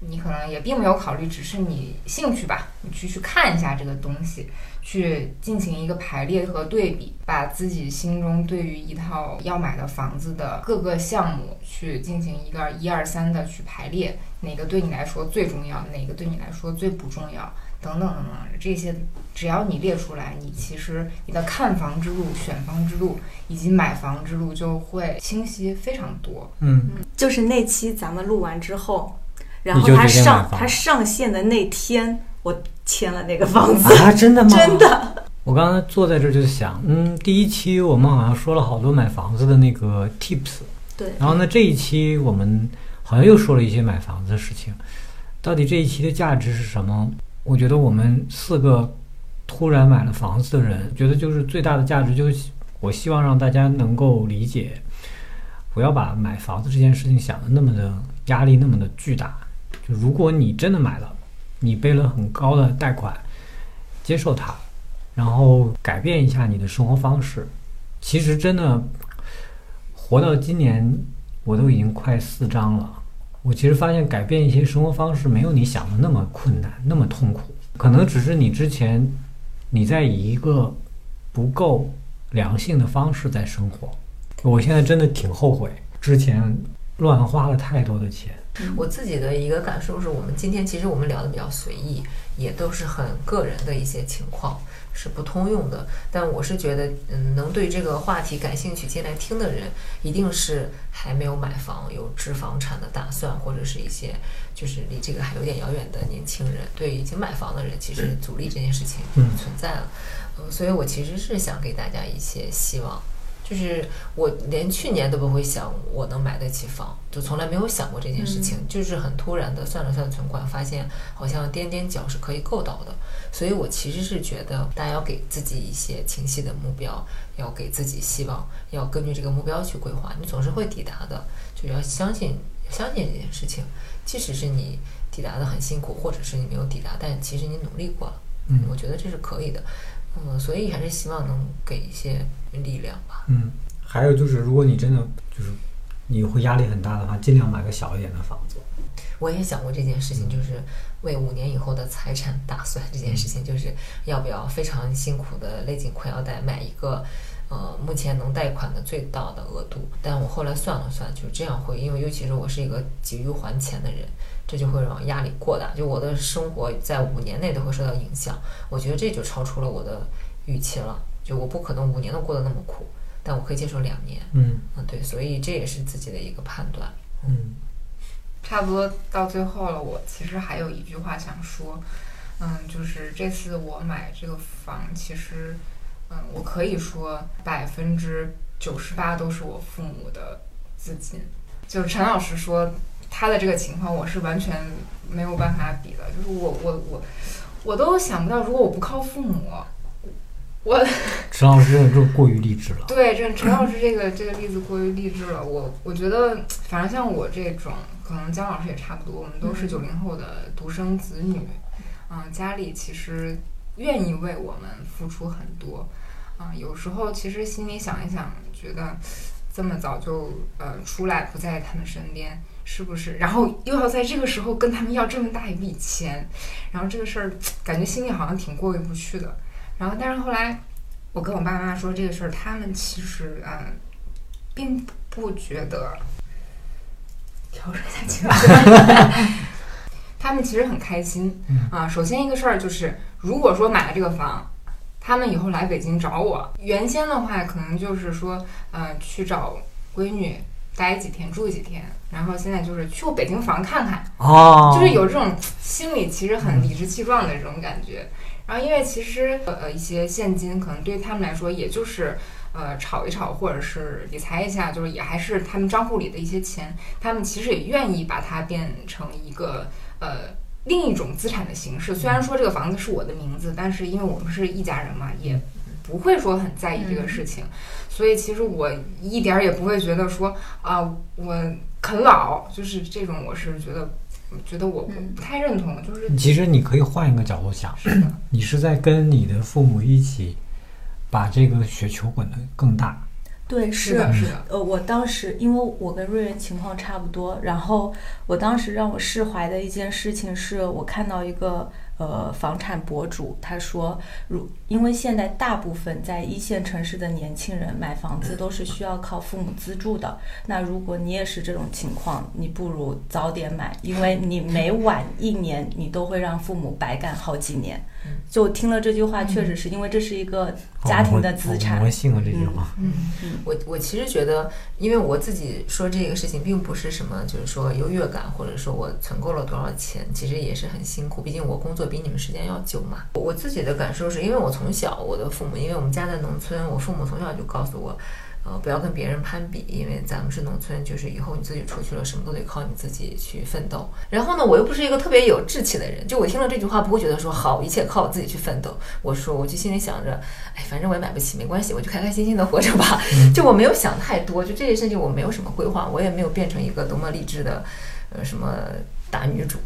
[SPEAKER 4] 你可能也并没有考虑，只是你兴趣吧，你去去看一下这个东西，去进行一个排列和对比，把自己心中对于一套要买的房子的各个项目去进行一个一二三的去排列，哪个对你来说最重要，哪个对你来说最不重要，等等等等，这些只要你列出来，你其实你的看房之路、选房之路以及买房之路就会清晰非常多。
[SPEAKER 3] 嗯，
[SPEAKER 2] 就是那期咱们录完之后，然后它
[SPEAKER 3] 决定买房
[SPEAKER 2] 上他上线的那天，我签了那个房子，
[SPEAKER 3] 啊，真的吗？<laughs>
[SPEAKER 2] 真的。
[SPEAKER 3] 我刚才坐在这儿就想，嗯，第一期我们好像说了好多买房子的那个 tips，
[SPEAKER 2] 对，
[SPEAKER 3] 然后呢，这一期我们好像又说了一些买房子的事情。到底这一期的价值是什么？我觉得我们四个突然买了房子的人，觉得就是最大的价值就是，我希望让大家能够理解，不要把买房子这件事情想的那么的压力那么的巨大。就如果你真的买了，你背了很高的贷款，接受它，然后改变一下你的生活方式。其实真的活到今年，我都已经快四张了。我其实发现改变一些生活方式没有你想的那么困难，那么痛苦。可能只是你之前你在以一个不够良性的方式在生活。我现在真的挺后悔之前乱花了太多的钱。
[SPEAKER 1] 我自己的一个感受是我们今天其实我们聊的比较随意，也都是很个人的一些情况，是不通用的。但我是觉得，嗯，能对这个话题感兴趣进来听的人，一定是还没有买房、有置房产的打算，或者是一些就是离这个还有点遥远的年轻人。对已经买房的人，其实阻力这件事情
[SPEAKER 3] 嗯
[SPEAKER 1] 存在了。呃，所以我其实是想给大家一些希望。就是我连去年都不会想我能买得起房，就从来没有想过这件事情，就是很突然的算了算存款，发现好像踮踮脚是可以够到的。所以我其实是觉得大家要给自己一些清晰的目标，要给自己希望，要根据这个目标去规划，你总是会抵达的。就要相信相信这件事情，即使是你抵达的很辛苦，或者是你没有抵达，但其实你努力过了。
[SPEAKER 3] 嗯
[SPEAKER 1] 我觉得这是可以的。嗯，所以还是希望能给一些力量吧。
[SPEAKER 3] 嗯，还有就是，如果你真的就是你会压力很大的话，尽量买个小一点的房子。
[SPEAKER 1] 我也想过这件事情，就是为五年以后的财产打算。这件事情就是要不要非常辛苦的勒紧裤腰带买一个，呃，目前能贷款的最大的额度。但我后来算了算，就这样会，因为尤其是我是一个急于还钱的人，这就会让压力过大，就我的生活在五年内都会受到影响。我觉得这就超出了我的预期了，就我不可能五年都过得那么苦，但我可以接受两年。
[SPEAKER 3] 嗯
[SPEAKER 1] 嗯，对，所以这也是自己的一个判断。
[SPEAKER 3] 嗯
[SPEAKER 4] 差不多到最后了，我其实还有一句话想说，嗯，就是这次我买这个房，其实，嗯，我可以说百分之九十八都是我父母的资金。就是陈老师说他的这个情况，我是完全没有办法比的。就是我我我我都想不到，如果我不靠父母，我 <laughs>
[SPEAKER 3] 陈老师真的过于励志了。
[SPEAKER 4] 对，这陈老师这个这个例子过于励志了。我我觉得，反正像我这种，可能姜老师也差不多，我们都是九零后的独生子女，嗯，家里其实愿意为我们付出很多，啊、有时候其实心里想一想，觉得这么早就呃出来不在他们身边。是不是？然后又要在这个时候跟他们要这么大一笔钱，然后这个事儿感觉心里好像挺过意不去的。然后，但是后来我跟我爸妈说这个事儿，他们其实嗯，并不觉得。调整一下情绪。<laughs> 他们其实很开心
[SPEAKER 3] 嗯
[SPEAKER 4] 啊。首先一个事儿就是，如果说买了这个房，他们以后来北京找我，原先的话可能就是说，呃，去找闺女待几天，住几天，然后现在就是去我北京房看看，
[SPEAKER 3] 哦，
[SPEAKER 4] 就是有这种心里其实很理直气壮的这种感觉。然后因为其实呃一些现金可能对他们来说也就是呃炒一炒或者是理财一下，就是也还是他们账户里的一些钱，他们其实也愿意把它变成一个呃。另一种资产的形式，虽然说这个房子是我的名字，但是因为我们是一家人嘛，也不会说很在意这个事情，所以其实我一点儿也不会觉得说啊，我啃老，就是这种，我是觉得觉得我我
[SPEAKER 2] 嗯
[SPEAKER 4] 不太认同，就是
[SPEAKER 3] 其实你可以换一个角度想，
[SPEAKER 4] 是的，
[SPEAKER 3] 你是在跟你的父母一起把这个雪球滚得更大。
[SPEAKER 2] 对，
[SPEAKER 4] 是的，是的，
[SPEAKER 2] 呃，我当时因为我跟瑞仁情况差不多，然后我当时让我释怀的一件事情是我看到一个呃房产博主，他说，如因为现在大部分在一线城市的年轻人买房子都是需要靠父母资助的，那如果你也是这种情况，你不如早点买，因为你每晚一年你都会让父母白干好几年。就听了这句话，确实是因为这是一个家庭的资产
[SPEAKER 3] 好魔。性啊这句话。
[SPEAKER 4] 嗯，
[SPEAKER 1] 我我其实觉得，因为我自己说这个事情，并不是什么就是说优越感，或者说我存够了多少钱，其实也是很辛苦。毕竟我工作比你们时间要久嘛。我自己的感受是因为我从小我的父母，因为我们家在农村，我父母从小就告诉我。呃，不要跟别人攀比，因为咱们是农村，就是以后你自己出去了，什么都得靠你自己去奋斗。然后呢，我又不是一个特别有志气的人，就我听了这句话，不会觉得说好，一切靠我自己去奋斗。我说，我就心里想着，哎，反正我也买不起，没关系，我就开开心心的活着吧。就我没有想太多，就这件事情我没有什么规划，我也没有变成一个多么励志的，呃，什么大女主，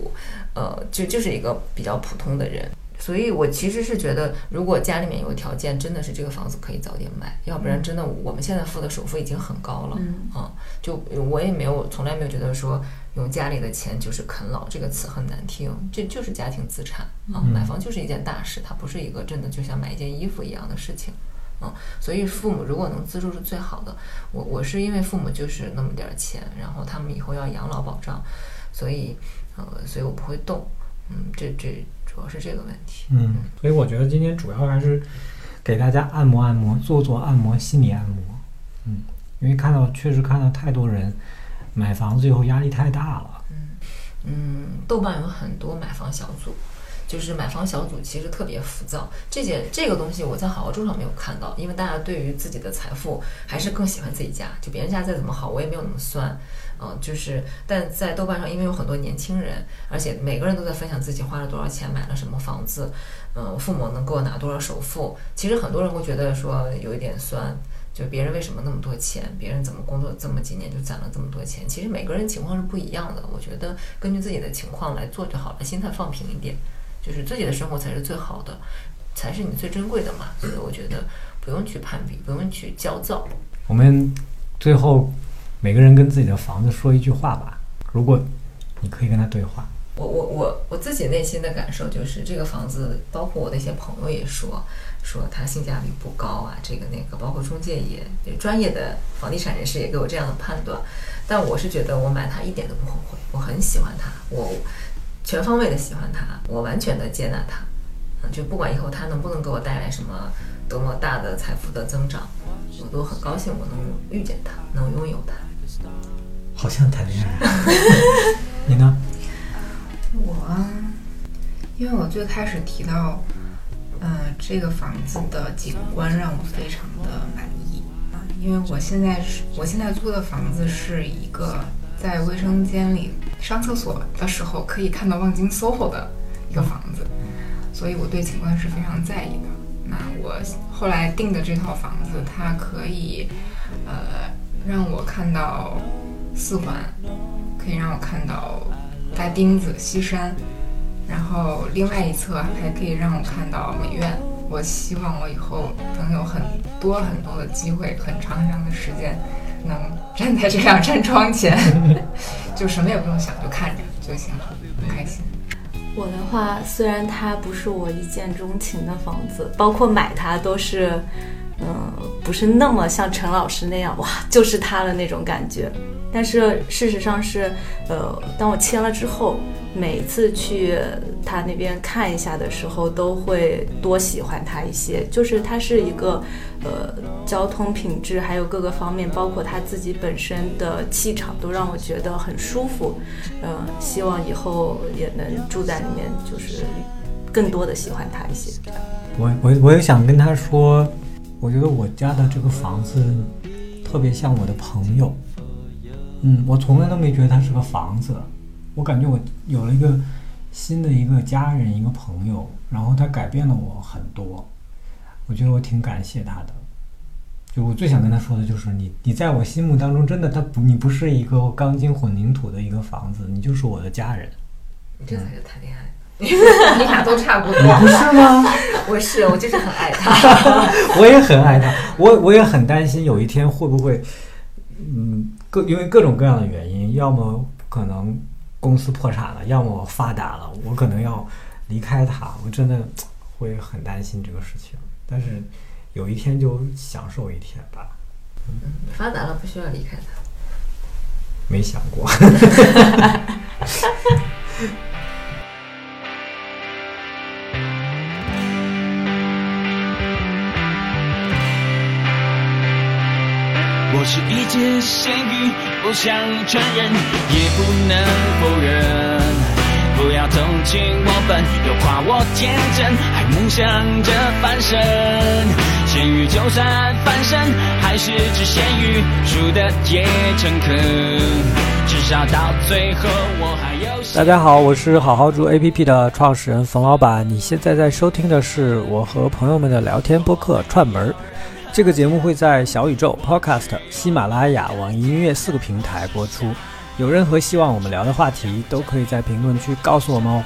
[SPEAKER 1] 呃，就就是一个比较普通的人。所以我其实是觉得，如果家里面有条件，真的是这个房子可以早点买，要不然真的我们现在付的首付已经很高了。
[SPEAKER 2] 嗯
[SPEAKER 1] 啊，就我也没有从来没有觉得说用家里的钱就是啃老这个词很难听，这就是家庭资产啊。
[SPEAKER 3] 嗯
[SPEAKER 1] 买房就是一件大事，它不是一个真的就像买一件衣服一样的事情。嗯，所以父母如果能资助是最好的。我我是因为父母就是那么点儿钱，然后他们以后要养老保障，所以呃，所以我不会动。嗯，这这主要是这个问题。
[SPEAKER 3] 嗯，所以我觉得今天主要还是给大家按摩按摩，做做按摩，心理按摩。嗯，因为看到确实看到太多人买房子以后压力太大了。
[SPEAKER 1] 嗯，豆瓣有很多买房小组，就是买房小组其实特别浮躁。这件这个东西我在好好住上没有看到，因为大家对于自己的财富还是更喜欢自己家，就别人家再怎么好，我也没有那么酸。嗯，就是但在豆瓣上，因为有很多年轻人，而且每个人都在分享自己花了多少钱买了什么房子，嗯，父母能给我拿多少首付。其实很多人会觉得说有一点酸。就别人为什么那么多钱？别人怎么工作这么几年就攒了这么多钱？其实每个人情况是不一样的。我觉得根据自己的情况来做就好了，心态放平一点，就是自己的生活才是最好的，才是你最珍贵的嘛。所以我觉得不用去攀比，不用去焦躁。
[SPEAKER 3] 我们最后每个人跟自己的房子说一句话吧。如果你可以跟他对话，
[SPEAKER 1] 我我我我自己内心的感受就是这个房子，包括我的一些朋友也说。说它性价比不高啊，这个那个，包括中介也专业的房地产人士也给我这样的判断，但我是觉得我买它一点都不后悔，我很喜欢它，我全方位的喜欢它，我完全的接纳它，嗯，就不管以后它能不能给我带来什么多么大的财富的增长，我都很高兴我能遇见它，能拥有它。
[SPEAKER 3] 好像谈恋爱，<laughs> 你呢？
[SPEAKER 4] 我，因为我最开始提到。嗯，这个房子的景观让我非常的满意啊，因为我现在是我现在租的房子是一个在卫生间里上厕所的时候可以看到望京 SOHO 的一个房子，所以我对景观是非常在意的。那我后来订的这套房子，它可以呃让我看到四环，可以让我看到大丁子、西山。然后另外一侧还可以让我看到美院。我希望我以后能有很多很多的机会，很长很长的时间，能站在这两扇窗前，<laughs> 就什么也不用想，就看着就行了，很开心。
[SPEAKER 2] 我的话，虽然它不是我一见钟情的房子，包括买它都是，嗯，不是那么像陈老师那样，哇，就是他的那种感觉。但是事实上是，呃，当我签了之后。每次去他那边看一下的时候，都会多喜欢他一些。就是他是一个，呃，交通品质还有各个方面，包括他自己本身的气场，都让我觉得很舒服。嗯，希望以后也能住在里面，就是更多的喜欢他一些。
[SPEAKER 3] 我我我也想跟他说，我觉得我家的这个房子特别像我的朋友。嗯，我从来都没觉得它是个房子。我感觉我有了一个新的一个家人，一个朋友，然后他改变了我很多，我觉得我挺感谢他的。就我最想跟他说的就是，你你在我心目当中真的他不，你不是一个钢筋混凝土的一个房子，你就是我的家人。
[SPEAKER 1] 你这才是谈恋爱，你俩都差不多。<laughs>
[SPEAKER 3] 你不是吗？
[SPEAKER 1] 我是，我就是很爱他。<laughs>
[SPEAKER 3] 我也很爱他，我我也很担心有一天会不会，嗯，各因为各种各样的原因，要么可能。公司破产了，要么我发达了，我可能要离开他，我真的会很担心这个事情。但是有一天就享受一天吧。
[SPEAKER 1] 嗯，发达了不需要离开他。
[SPEAKER 3] 没想过。我是一只咸鱼，不想承认，也不能否认。不要同情我笨，又夸我天真，还梦想着翻身。咸鱼就算翻身，还是只咸鱼，输的也诚恳。至少到最后，我还有。大家好，我是好好住 APP 的创始人冯老板，你现在在收听的是我和朋友们的聊天播客串门儿。这个节目会在小宇宙 podcast 喜马拉雅网易音乐四个平台播出。有任何希望我们聊的话题都可以在评论区告诉我们哦。